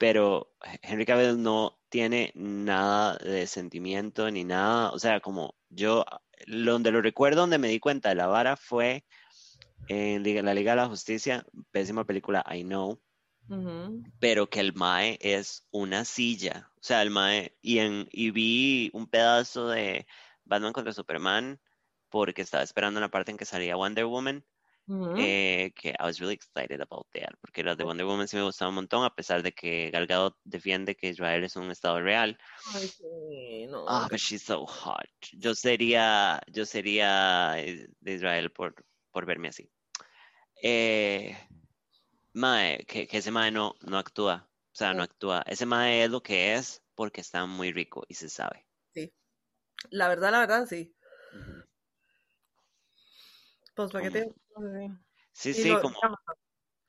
pero Henry Cavill no tiene nada de sentimiento ni nada, o sea, como yo, donde lo recuerdo, donde me di cuenta de la vara fue en la Liga de la Justicia, pésima película, I know, pero que el Mae es una silla, o sea, el Mae, y, en, y vi un pedazo de Batman contra Superman porque estaba esperando la parte en que salía Wonder Woman eh, que I was really excited about that, porque las de Wonder Woman sí me gustaban un montón, a pesar de que Gal Gadot defiende que Israel es un estado real. Ay, sí, no. Ah, but she's so hot. Yo sería, yo sería eh, de Israel por, por verme así. Eh, mae, que, que, ese mae no, no actúa, o sea, no actúa. Ese mae es lo que es porque está muy rico y se sabe. Sí. La verdad, la verdad, sí. Pues, ¿para qué te Sí, sí, como...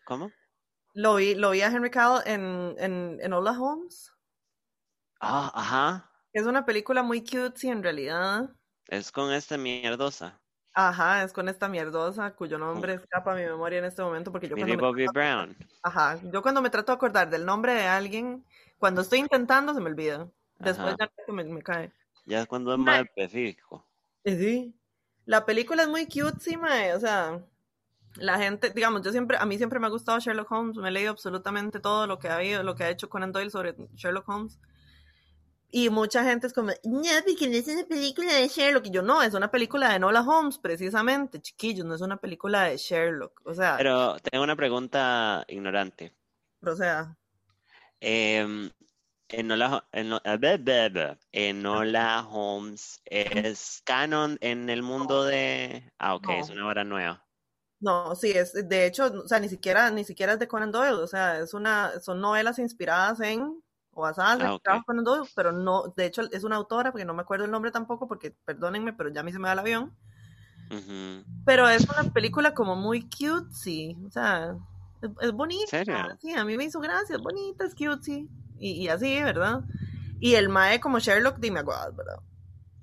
¿Cómo? Lo vi, lo vi a Henry Cavill en, en, en Hola Holmes. Ah, ajá. Es una película muy cute, en realidad. Es con esta mierdosa. Ajá, es con esta mierdosa cuyo nombre escapa a mi memoria en este momento porque yo cuando Bobby Brown. Ajá, yo cuando me trato de acordar del nombre de alguien, cuando estoy intentando se me olvida. Después ya me, me cae. Ya cuando es más específico. Sí. La película es muy cute, mae, o sea, la gente, digamos, yo siempre, a mí siempre me ha gustado Sherlock Holmes, me he leído absolutamente todo lo que ha habido, lo que ha hecho Conan Doyle sobre Sherlock Holmes. Y mucha gente es como, no, porque no es una película de Sherlock. Y yo, no, es una película de Nola Holmes, precisamente, chiquillos, no es una película de Sherlock. O sea. Pero tengo una pregunta ignorante. O sea. Em, en Nola, en, en Nola Holmes, ¿es canon en el mundo de. Ah, ok, es una obra nueva. No, sí, es, de hecho, o sea, ni siquiera, ni siquiera es de Conan Doyle, o sea, es una, son novelas inspiradas en, o basadas en ah, Conan Doyle, pero no, de hecho, es una autora, porque no me acuerdo el nombre tampoco, porque, perdónenme, pero ya a mí se me da el avión. Pero es una película como muy cutesy, o sea, es, bonita. Sí, a mí me hizo gracia, es bonita, es cutesy, y, y así, ¿verdad? Y el mae como Sherlock, dime aguas, ¿verdad?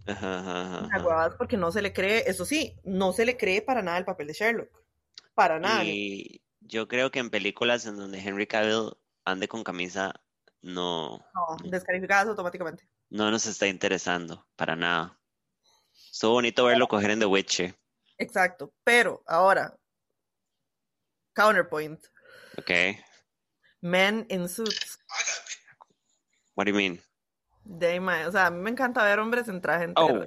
Ajá, Aguadas porque no se le cree, eso sí, no se le cree para nada el papel de Sherlock. Para nada. Y yo creo que en películas en donde Henry Cavill ande con camisa, no. No, descalificadas automáticamente. No nos está interesando, para nada. Estuvo bonito verlo coger en The Witcher. Exacto, pero ahora, counterpoint. Ok. Men in suits. What do you mean? De, o sea, a mí me encanta ver hombres en traje entero.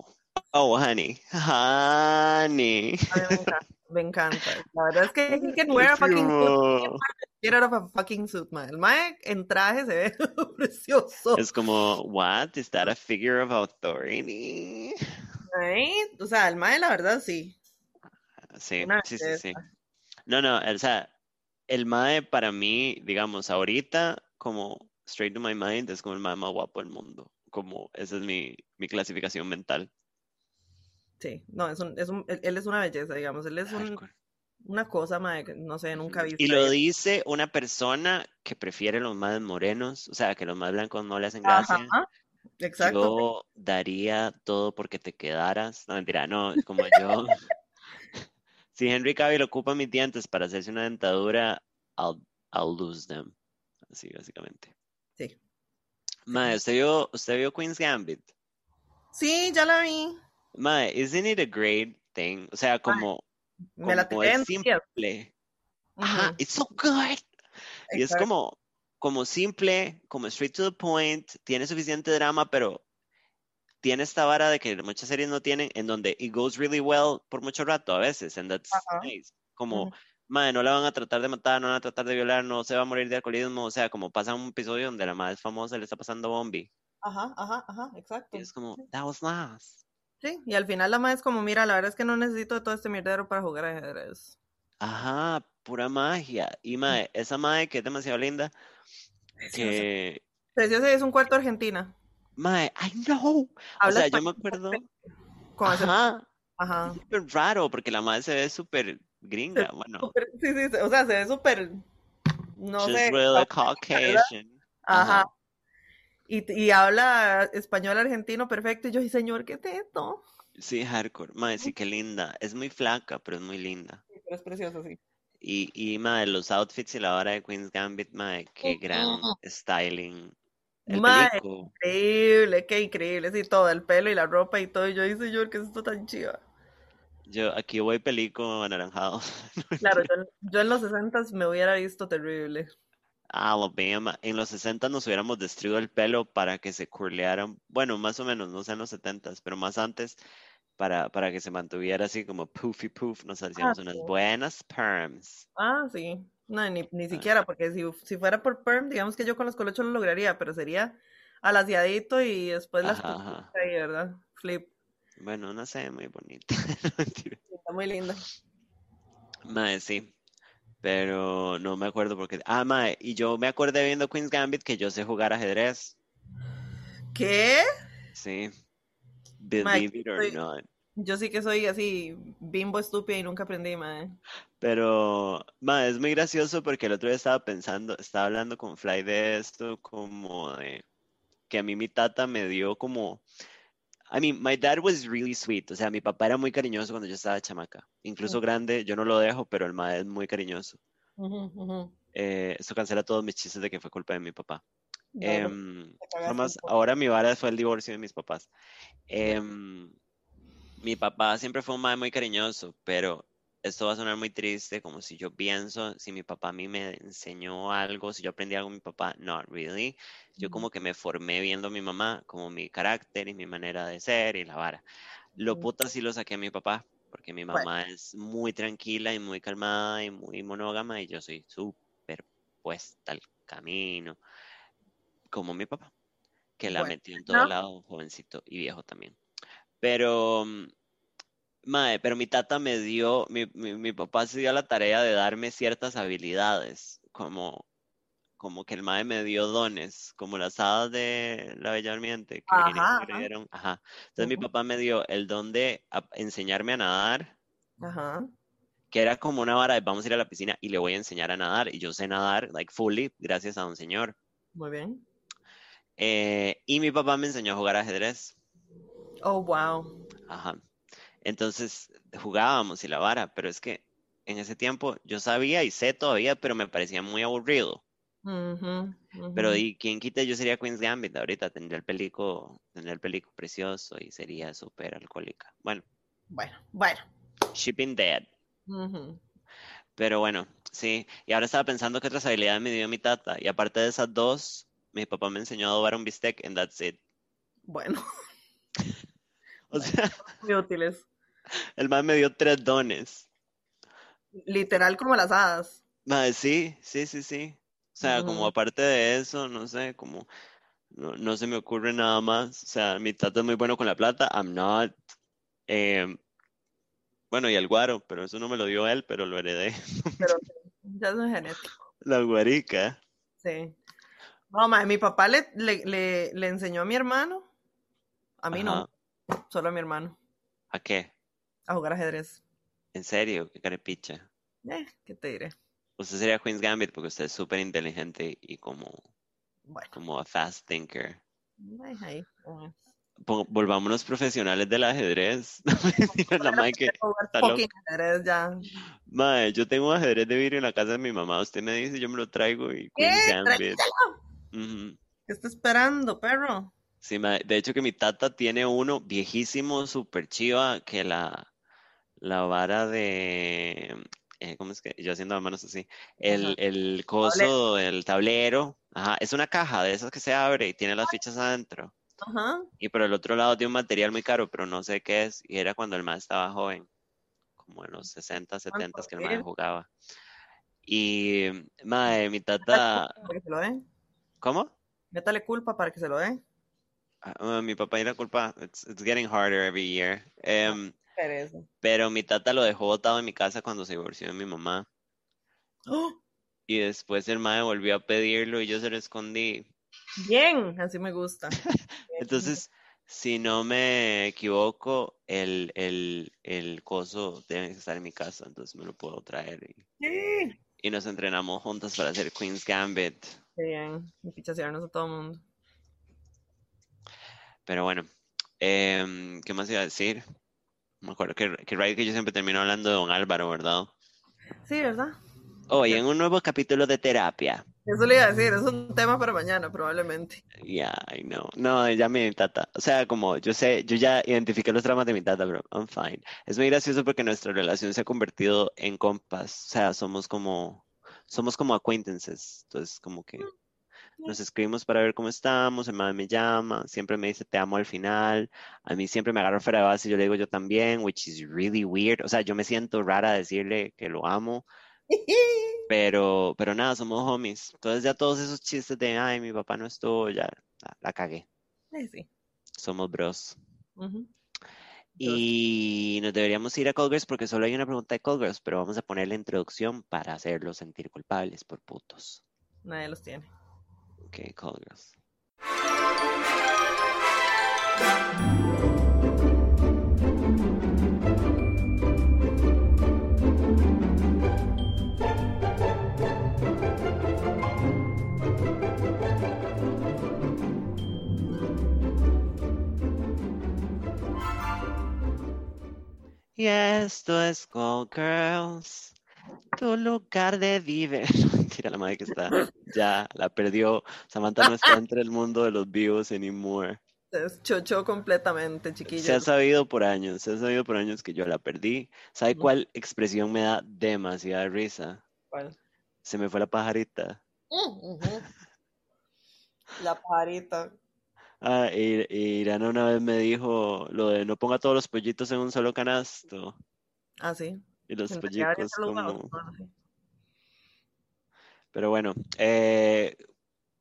Oh, oh, honey. Honey. Me encanta. Me encanta. La verdad es que he can wear a fucking suit. Get out of a fucking suit, man. El mae en traje se ve precioso. Es como, what? Is that a figure of authority? O sea, el mae, la verdad, sí. Sí, sí, sí, sí. No, no, o sea, el mae para mí, digamos, ahorita, como straight to my mind, es como el mae más guapo del mundo. Como, esa es mi, mi clasificación mental. Sí, no, es un, es un, él es una belleza, digamos, él es un, una cosa, no sé, nunca visto. Y lo dice una persona que prefiere los más morenos, o sea, que los más blancos no le hacen gracia. exacto. Yo daría todo porque te quedaras. No, mentira, no, como yo. si Henry Cavill ocupa mis dientes para hacerse una dentadura, I'll, I'll lose them. Así, básicamente. Sí. Madre, ¿usted vio, ¿usted vio Queen's Gambit? Sí, ya la vi. Mae, isn't it a great thing? O sea, como, me la como es simple. Ajá, it's so good. Y es como, como simple, como straight to the point, tiene suficiente drama, pero tiene esta vara de que muchas series no tienen, en donde it goes really well por mucho rato a veces, and that's nice. Como, madre, no la van a tratar de matar, no la van a tratar de violar, no se va a morir de alcoholismo, o sea, como pasa un episodio donde la madre famosa le está pasando bombi. Ajá, ajá, ajá, exacto. Y es como, that was nice. Sí, y al final la madre es como, mira, la verdad es que no necesito todo este mierdero para jugar ajedrez. Ajá, pura magia. Y mae, esa mae que es demasiado linda, que... Preciosa es un cuarto Argentina. Mae, I know. o sea, yo me acuerdo... Ajá. Ajá. Súper raro, porque la madre se ve súper gringa, bueno. sí, sí, o sea, se ve súper... No Just sé. Really Caucasian. Ajá. Y, y, habla español argentino perfecto. Y yo, señor, ¿qué es esto? Sí, hardcore. Madre, sí, qué linda. Es muy flaca, pero es muy linda. Sí, pero es preciosa, sí. Y, y madre, los outfits y la hora de Queen's Gambit, madre, qué gran styling. El madre, increíble, qué increíble. Sí, todo, el pelo y la ropa y todo. Y yo, señor, ¿qué es esto tan chido? Yo aquí voy pelico anaranjado. claro, yo, yo, en los 60 me hubiera visto terrible. Alabama. En los 60 nos hubiéramos destruido el pelo para que se curlearan, bueno, más o menos, no sé en los 70, pero más antes, para, para que se mantuviera así como poofy poof, nos hacíamos ah, unas buenas perms. Ah, sí. No, ni, ni ah. siquiera, porque si, si, fuera por perm, digamos que yo con los colochos lo lograría, pero sería alaciadito y después las ahí, ¿verdad? Flip. Bueno, no sé, muy bonita. Está muy linda. Mae, sí. Pero no me acuerdo porque. Ah, mae, y yo me acordé viendo Queen's Gambit que yo sé jugar ajedrez. ¿Qué? Sí. Believe it or not. Yo sí que soy así, bimbo estúpida y nunca aprendí, mae. Pero, mae, es muy gracioso porque el otro día estaba pensando, estaba hablando con Fly de esto, como de que a mí mi tata me dio como. I mean, my dad was really sweet. O sea, mi papá era muy cariñoso cuando yo estaba chamaca. Incluso grande, yo no lo dejo, pero el mae es muy cariñoso. Eh, eso cancela todos mis chistes de que fue culpa de mi papá. Eh, ahora mi vara fue el divorcio de mis papás. Eh, mi papá siempre fue un madre muy cariñoso, pero esto va a sonar muy triste, como si yo pienso, si mi papá a mí me enseñó algo, si yo aprendí algo de mi papá, not really. Yo como que me formé viendo a mi mamá, como mi carácter y mi manera de ser y la vara. Lo puta sí lo saqué a mi papá, porque mi mamá es muy tranquila y muy calmada y muy monógama y yo soy súper puesta al camino, como mi papá, que la metió en todo lado, jovencito y viejo también. Pero, mm, mae, pero mi tata me dio, mi, mi, papá se dio la tarea de darme ciertas habilidades, como, como que el mae me dio dones, como las hadas de la Bella Durmiente, que ajá, ajá. Entonces mi papá me dio el don de enseñarme a nadar. Ajá que era como una vara de vamos a ir a la piscina y le voy a enseñar a nadar. Y yo sé nadar, like fully, gracias a un señor. Muy bien. Eh, y mi papá me enseñó a jugar ajedrez. Oh, wow. Ajá. Entonces jugábamos y la vara, pero es que en ese tiempo yo sabía y sé todavía, pero me parecía muy aburrido. Pero y quién quita, yo sería Queen's Gambit ahorita, tendría el pelico, tendría el pelico precioso y sería súper alcohólica. Bueno. Bueno, bueno. Shipping Dead. Pero bueno, sí. Y ahora estaba pensando que otras habilidades me dio mi tata. Y aparte de esas dos, mi papá me enseñó a adobar un bistec and that's it. Bueno. O sea, muy útiles. El man me dio tres dones. Literal como las hadas. sí, sí, sí, sí. O sea, como aparte de eso, no sé, como no, se me ocurre nada más. O sea, mi tata es muy bueno con la plata. I'm not. Em, bueno, y el guaro, pero eso no me lo dio él, pero lo heredé. Pero ya es genético. La guarica. Sí. No, mi papá le, le, le, enseñó a mi hermano. A mí no. Solo a mi hermano. ¿A qué? A jugar ajedrez. ¿En serio? ¿Qué carepicha? Eh, ¿qué te diré? Usted sería Queen's Gambit porque usted es súper inteligente y como, como a fast thinker. ahí. Volvámonos profesionales del ajedrez. la mae que ajedrez ya. Mae, yo tengo ajedrez de vidrio en la casa de mi mamá. Usted me dice, yo me lo traigo y Queen's Gambit. ¿Qué está esperando, perro? Sí, de hecho que mi tata tiene uno viejísimo, súper chiva, que la, la vara de, eh, ¿cómo es que? Yo haciendo las manos así, el, el coso, el tablero, ajá, es una caja de esas que se abre y tiene las fichas adentro. Ajá. Y por el otro lado tiene un material muy caro, pero no sé qué es, y era cuando el más estaba joven, como en los 60, 70 que el más jugaba. Y, madre, mi tata... ¿Cómo? Métale culpa para que se lo dé. Uh, mi papá era culpa. It's, getting harder every year. Um, pero mi tata lo dejó botado en mi casa cuando se divorció de mi mamá. ¡Oh! Y después el mae volvió a pedirlo y yo se lo escondí. Bien, así me gusta. Entonces, si no me equivoco, el, el, el coso debe estar en mi casa, entonces me lo puedo traer. Y, Sí. y nos entrenamos juntos para hacer Queen's Gambit. Qué bien, y pichasearnos a todo el mundo. Pero bueno, em, ¿qué más iba a decir? Me acuerdo que, que right que yo siempre termino hablando de Don Álvaro, ¿verdad? Sí, ¿verdad? Hoy en un nuevo capítulo de terapia. Eso le iba a decir, es un tema para mañana, probablemente. Ya, I know. No, ya mi tata. O sea, como yo sé, yo ya identifiqué los traumas de mi tata, pero I'm fine. Es muy gracioso porque nuestra relación se ha convertido en compas. O sea, somos como, somos como acquaintances. Entonces, como que nos escribimos para ver cómo estamos. El madre me llama, siempre me dice te amo al final. A mí siempre me agarra fuera de base y yo le digo yo también, which is really weird. O sea, yo me siento rara decirle que lo amo. Pero, pero nada, somos homies. Entonces ya todos esos chistes de, ay, mi papá no estuvo, ya la, la cagué. Sí, sí. Somos bros. Y nos deberíamos ir a Colgers porque solo hay una pregunta de Colgers, pero vamos a poner la introducción para hacerlos sentir culpables por putos. Nadie los tiene. Ok, Colgers. Y esto es Call Girls, tu lugar de vive. Mentira, la madre que está. Ya, la perdió. Samantha no está entre el mundo de los vivos anymore. Es chocho completamente, Se ha sabido por años, se ha sabido por años que yo la perdí. ¿Sabe cuál expresión me da demasiada risa? ¿Cuál? Se me fue la pajarita. Ujú. La pajarita. Ah, y, y Irana una vez me dijo lo de no ponga todos los pollitos en un solo canasto. Ah, sí. Y los como... Pero bueno, eh,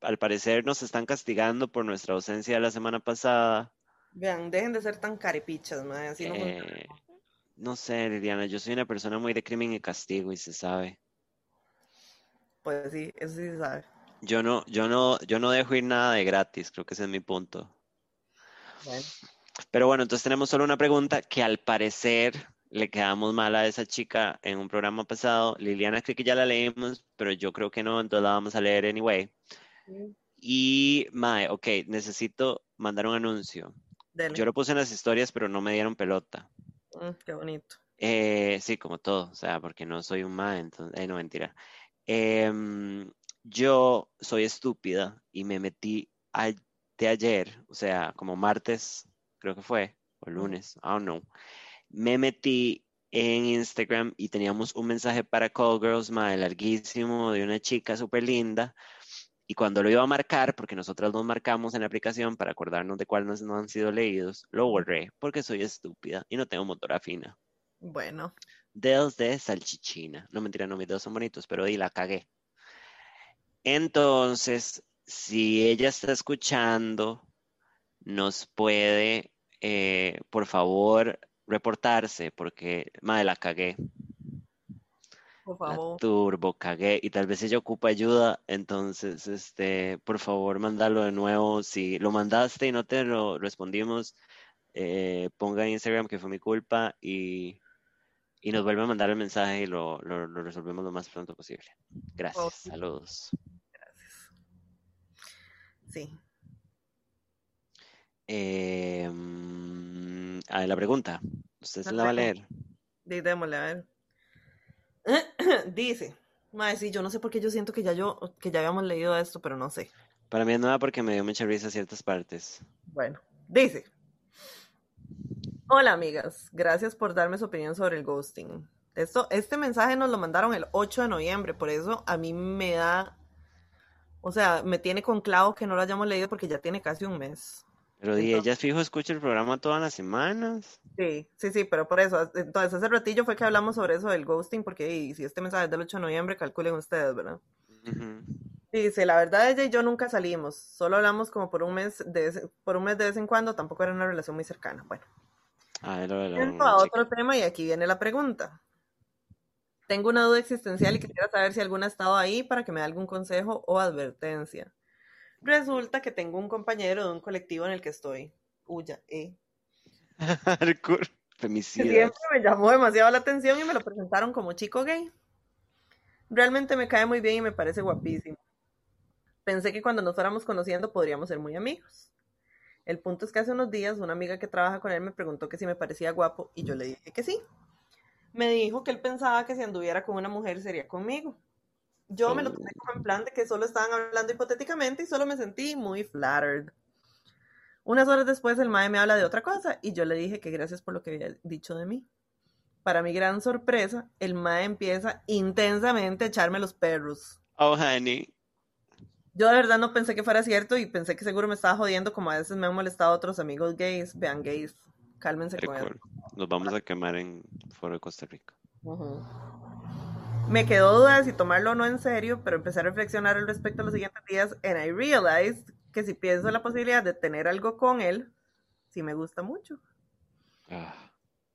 al parecer nos están castigando por nuestra ausencia de la semana pasada. Vean, dejen de ser tan madre. Así no. Eh, no sé, Liliana, yo soy una persona muy de crimen y castigo y se sabe. Pues sí, eso sí se sabe. Yo no, yo no, yo no dejo ir nada de gratis, creo que ese es mi punto. Bueno, Pero bueno, entonces tenemos solo una pregunta que al parecer le quedamos mal a esa chica en un programa pasado. Liliana cree que ya la leímos, pero yo creo que no, entonces la vamos a leer anyway. sí, Y, Mae, ok, necesito mandar un anuncio. dele. Yo lo puse en las historias, pero no me dieron pelota. Mm, qué bonito. Eh, sí, como todo, o sea, porque no soy un mae, entonces, eh, no mentira. Em, yo soy estúpida y me metí a- de ayer, o sea, como martes, creo que fue, o lunes, I don't know. Me metí en Instagram y teníamos un mensaje para Call Girls, mae, larguísimo, de una chica súper linda. Y cuando lo iba a marcar, porque nosotras nos marcamos en la aplicación para acordarnos de cuáles no han sido leídos, lo borré porque soy estúpida y no tengo motora fina. Bueno, Dedos de salchichina. No mentira, no, mis dedos son bonitos, pero ahí la cagué. Entonces, si ella está escuchando, nos puede, eh, por favor, reportarse, porque, madre, la cagué. por La favor. turbo cagué y tal vez ella ocupa ayuda, entonces, este, por favor, mándalo de nuevo. Si lo mandaste y no te lo respondimos, eh, ponga en Instagram que fue mi culpa y, y nos vuelve a mandar el mensaje y lo, lo, lo resolvemos lo más pronto posible. Gracias, saludos. Gracias. Sí. Eh, ah, la pregunta, ¿usted se La va a leer? Démosle, a ver. Dice, mae, sí, yo no sé por qué yo siento que ya yo, que ya habíamos leído esto, pero no sé. Para mí es nueva porque me dio mucha risa ciertas partes. Bueno, dice. Hola amigas, gracias por darme su opinión sobre el ghosting. Esto, este mensaje nos lo mandaron el 8 de noviembre, por eso a mí me da, o sea, me tiene con clavo que no lo hayamos leído porque ya tiene casi un mes. Pero Entonces- ella fijo escucha el programa todas las semanas. Sí, sí, sí, pero por eso, entonces hace ratillo fue que hablamos sobre eso del ghosting, porque y, si este mensaje es del 8 de noviembre, calculen ustedes, ¿verdad? Ujú. Dice, la verdad ella y yo nunca salimos, solo hablamos como por un mes de vez- por un mes de vez en cuando, tampoco era una relación muy cercana. Bueno, Ah, lo- lo- lo a otro tema y aquí viene la pregunta. Tengo una duda existencial y quisiera saber si alguna ha estado ahí para que me dé algún consejo o advertencia. Resulta que tengo un compañero de un colectivo en el que estoy. Uya, eh. Siempre me llamó demasiado la atención y me lo presentaron como chico gay. Realmente me cae muy bien y me parece guapísimo. Pensé que cuando nos fuéramos conociendo podríamos ser muy amigos. El punto es que hace unos días una amiga que trabaja con él me preguntó que si me parecía guapo y yo le dije que sí. Me dijo que él pensaba que si anduviera con una mujer sería conmigo. Yo me lo tomé como en plan de que solo estaban hablando hipotéticamente y solo me sentí muy flattered. Unas horas después el mae me habla de otra cosa y yo le dije que gracias por lo que había dicho de mí. Para mi gran sorpresa, el mae empieza intensamente a echarme los perros. Oh, honey. Yo de verdad no pensé que fuera cierto y pensé que seguro me estaba jodiendo como a veces me han molestado otros amigos gays. Vean gays, cálmense con eso. Nos vamos a quemar en Foro de Costa Rica. Me quedó duda de si tomarlo o no en serio, pero empecé a reflexionar al respecto los siguientes días and I realized que si pienso la posibilidad de tener algo con él, sí me gusta mucho. Ah.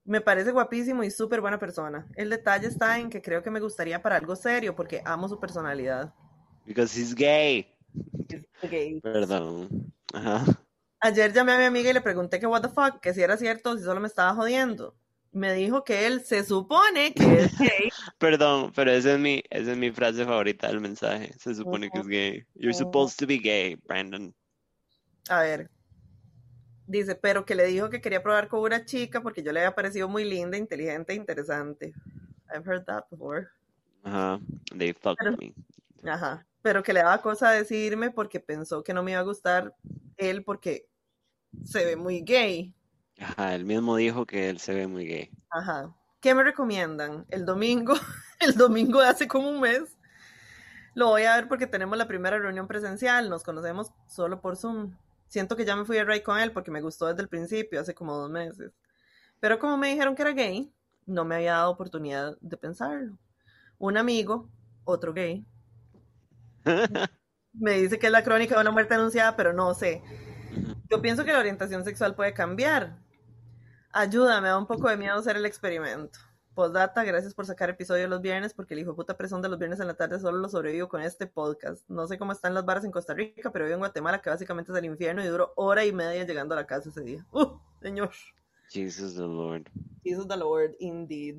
Me parece guapísimo y súper buena persona. El detalle está en que creo que me gustaría para algo serio porque amo su personalidad. Because he's gay. Perdón. Ayer llamé a mi amiga y le pregunté que what the fuck, que si era cierto, si solo me estaba jodiendo. Me dijo que él se supone que es gay. Perdón, pero esa es mi, esa es mi frase favorita del mensaje. Se supone que es gay. You're supposed to be gay, Brandon. A ver. Dice, pero que le dijo que quería probar con una chica porque yo le había parecido muy linda, inteligente e interesante. I've heard that before. Ajá. They fucked me. Ajá pero que le daba cosa decirme porque pensó que no me iba a gustar él porque se ve muy gay. Ajá, él mismo dijo que él se ve muy gay. Ajá. ¿Qué me recomiendan? El domingo, el domingo de hace como un mes. Lo voy a ver porque tenemos la primera reunión presencial, nos conocemos solo por Zoom. Siento que ya me fui a Ray con él porque me gustó desde el principio, hace como dos meses. Pero como me dijeron que era gay, no me había dado oportunidad de pensarlo. Un amigo, otro gay, me dice que es la crónica de una muerte anunciada, pero no sé. Yo pienso que la orientación sexual puede cambiar. Ayúdame, me da un poco de miedo hacer el experimento. Postdata, gracias por sacar episodio los viernes, porque el hijo de puta presión de los viernes en la tarde solo lo sobrevivo con este podcast. No sé cómo están las barras en Costa Rica, pero vivo en Guatemala, que básicamente es el infierno, y duró hora y media llegando a la casa ese día. ¡Uh, señor! Jesus the Lord. Jesus the Lord, indeed.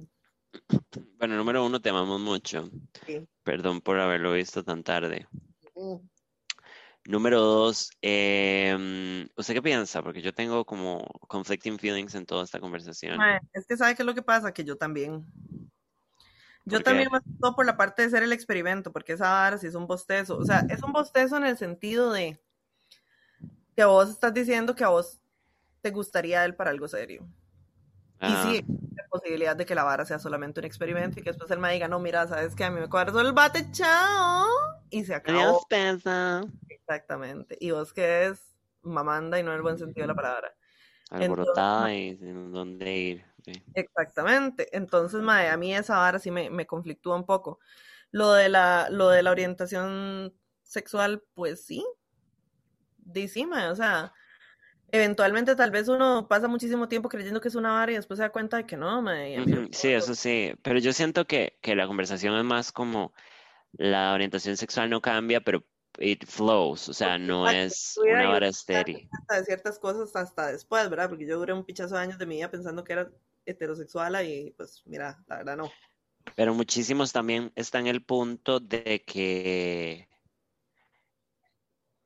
Bueno, número uno, te amamos mucho. Perdón por haberlo visto tan tarde. Mm. Número dos, em, ¿usted qué piensa? Porque yo tengo como conflicting feelings en toda esta conversación. es que sabe qué es lo que pasa, que yo también. Yo también me todo por la parte de ser el experimento, porque esa vara sí es un bostezo. O sea, es un bostezo en el sentido de que a vos estás diciendo que a vos te gustaría él para algo serio. Y sí, la posibilidad de que la vara sea solamente un experimento y que después él me diga, no, mira, sabes que a mí me cuadra el bate, chao. Y se acabó. Exactamente. Y vos que es mamanda y no en el buen sentido de la palabra. Alborotada y sin dónde ir. Exactamente. Entonces, madre, a mí esa vara sí me, me conflictúa un poco. Lo de la, lo de la orientación sexual, pues sí. Sí, o sea, eventualmente tal vez uno pasa muchísimo tiempo creyendo que es una vara y después se da cuenta de que no. sí, eso sí, pero yo siento que, que, la conversación es más como la orientación sexual no cambia, pero it flows, o sea, no es una vara estéril. De ciertas cosas hasta después, ¿verdad? Porque yo duré un pichazo de años de mi vida pensando que era heterosexual y pues mira, la verdad no. Pero muchísimos también están en el punto de que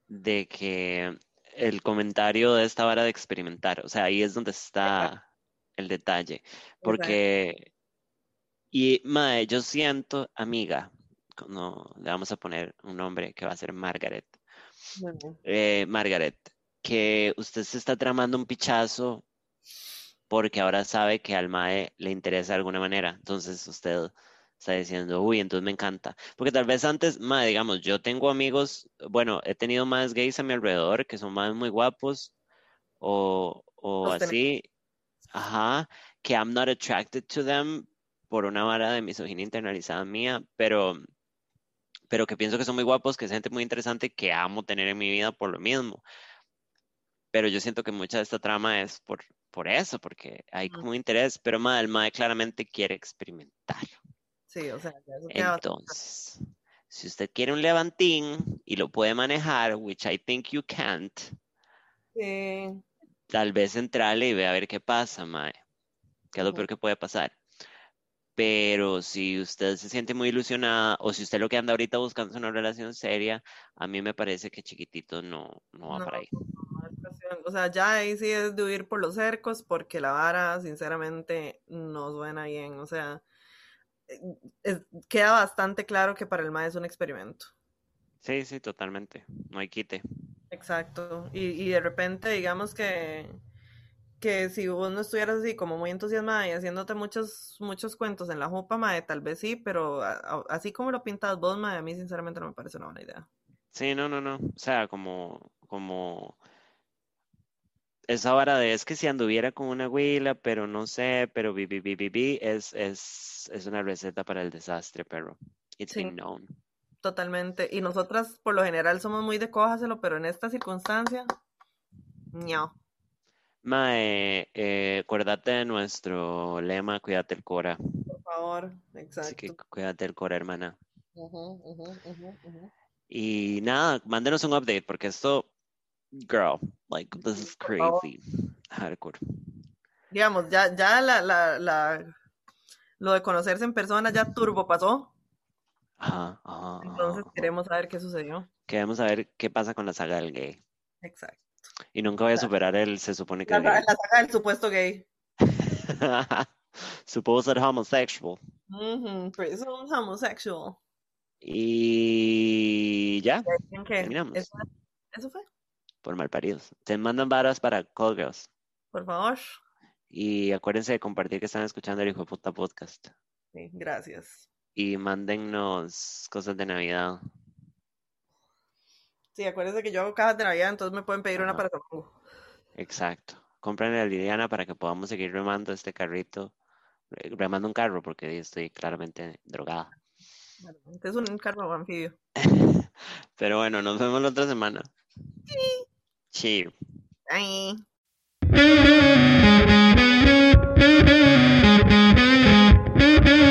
de que el comentario de esta vara de experimentar. O sea, ahí es donde está el detalle. Porque, y mae, yo siento, amiga, no, le vamos a poner un nombre que va a ser Margaret. Eh, Margaret, que usted se está tramando un pichazo porque ahora sabe que al mae le interesa de alguna manera. Entonces usted está diciendo, uy, entonces me encanta. Porque tal vez antes, más, digamos, yo tengo amigos, bueno, he tenido más gays a mi alrededor que son más muy guapos o, o así, ajá, que I'm not attracted to them por una vara de misoginia internalizada mía, pero, pero que pienso que son muy guapos, que es gente muy interesante que amo tener en mi vida por lo mismo. Pero yo siento que mucha de esta trama es por, por eso, porque hay como interés, pero madre, el claramente quiere experimentar. Sí, o sea, Entonces, si usted quiere un levantín y lo puede manejar, which I think you can't, tal vez entrale y ve a ver qué pasa, mae. Que es lo peor que puede pasar. Pero si usted se siente muy ilusionada o si usted lo que anda ahorita buscando es una relación seria, a mí me parece que chiquitito no, no va para ahí. O sea, ya ahí sí es de huir por los cercos porque la vara, sinceramente, no suena bien. O sea, eh, queda bastante claro que para el MAE es un experimento. Sí, sí, totalmente. No hay quite. Exacto. Y, y de repente, digamos que que si vos no estuvieras así como muy entusiasmada y haciéndote muchos, muchos cuentos en la jupa, madre, tal vez sí, pero así como lo pintas vos, madre, a mí sinceramente no me parece una buena idea. Sí, no, no, no. O sea, como, como esa vara de es que si anduviera con una huila, pero no sé, pero bi, bi, bi, bi, es, es, es una receta para el desastre, pero it's been known. Totalmente. Y nosotras, por lo general, somos muy de cójaselo, pero en esta circunstancia, no. Mae, eh, acuérdate de nuestro lema, cuídate el Cora. Por favor, exacto. Así que cuídate el Cora, hermana. y nada, mándenos un update, porque esto, girl, like, this is crazy. Hardcore. Digamos, ya, ya la, la, la, lo de conocerse en persona ya turbo pasó. Ajá, ajá. Entonces queremos saber qué sucedió. Queremos saber qué pasa con la saga del gay. Exacto. Y nunca voy a superar el, se supone que... La, la saga del supuesto gay. Supposed homosexual. Mm -hmm. homosexual. Y ya. ¿Qué? Terminamos. ¿Eso, ¿Eso, fue? Por malparidos. Te mandan varas para Call Girls. Por favor. Y acuérdense de compartir que están escuchando el Hijo de Puta Podcast. Sí, gracias. Y mándennos cosas de Navidad. Sí, acuérdense que yo hago cajas de Navidad, entonces me pueden pedir una para Tofu. Exacto. Compren a Liliana para que podamos seguir remando este carrito. Remando un carro porque estoy claramente drogada. Este es un carro anfibio. Pero bueno, nos vemos la otra semana. Sí. See you. Bye.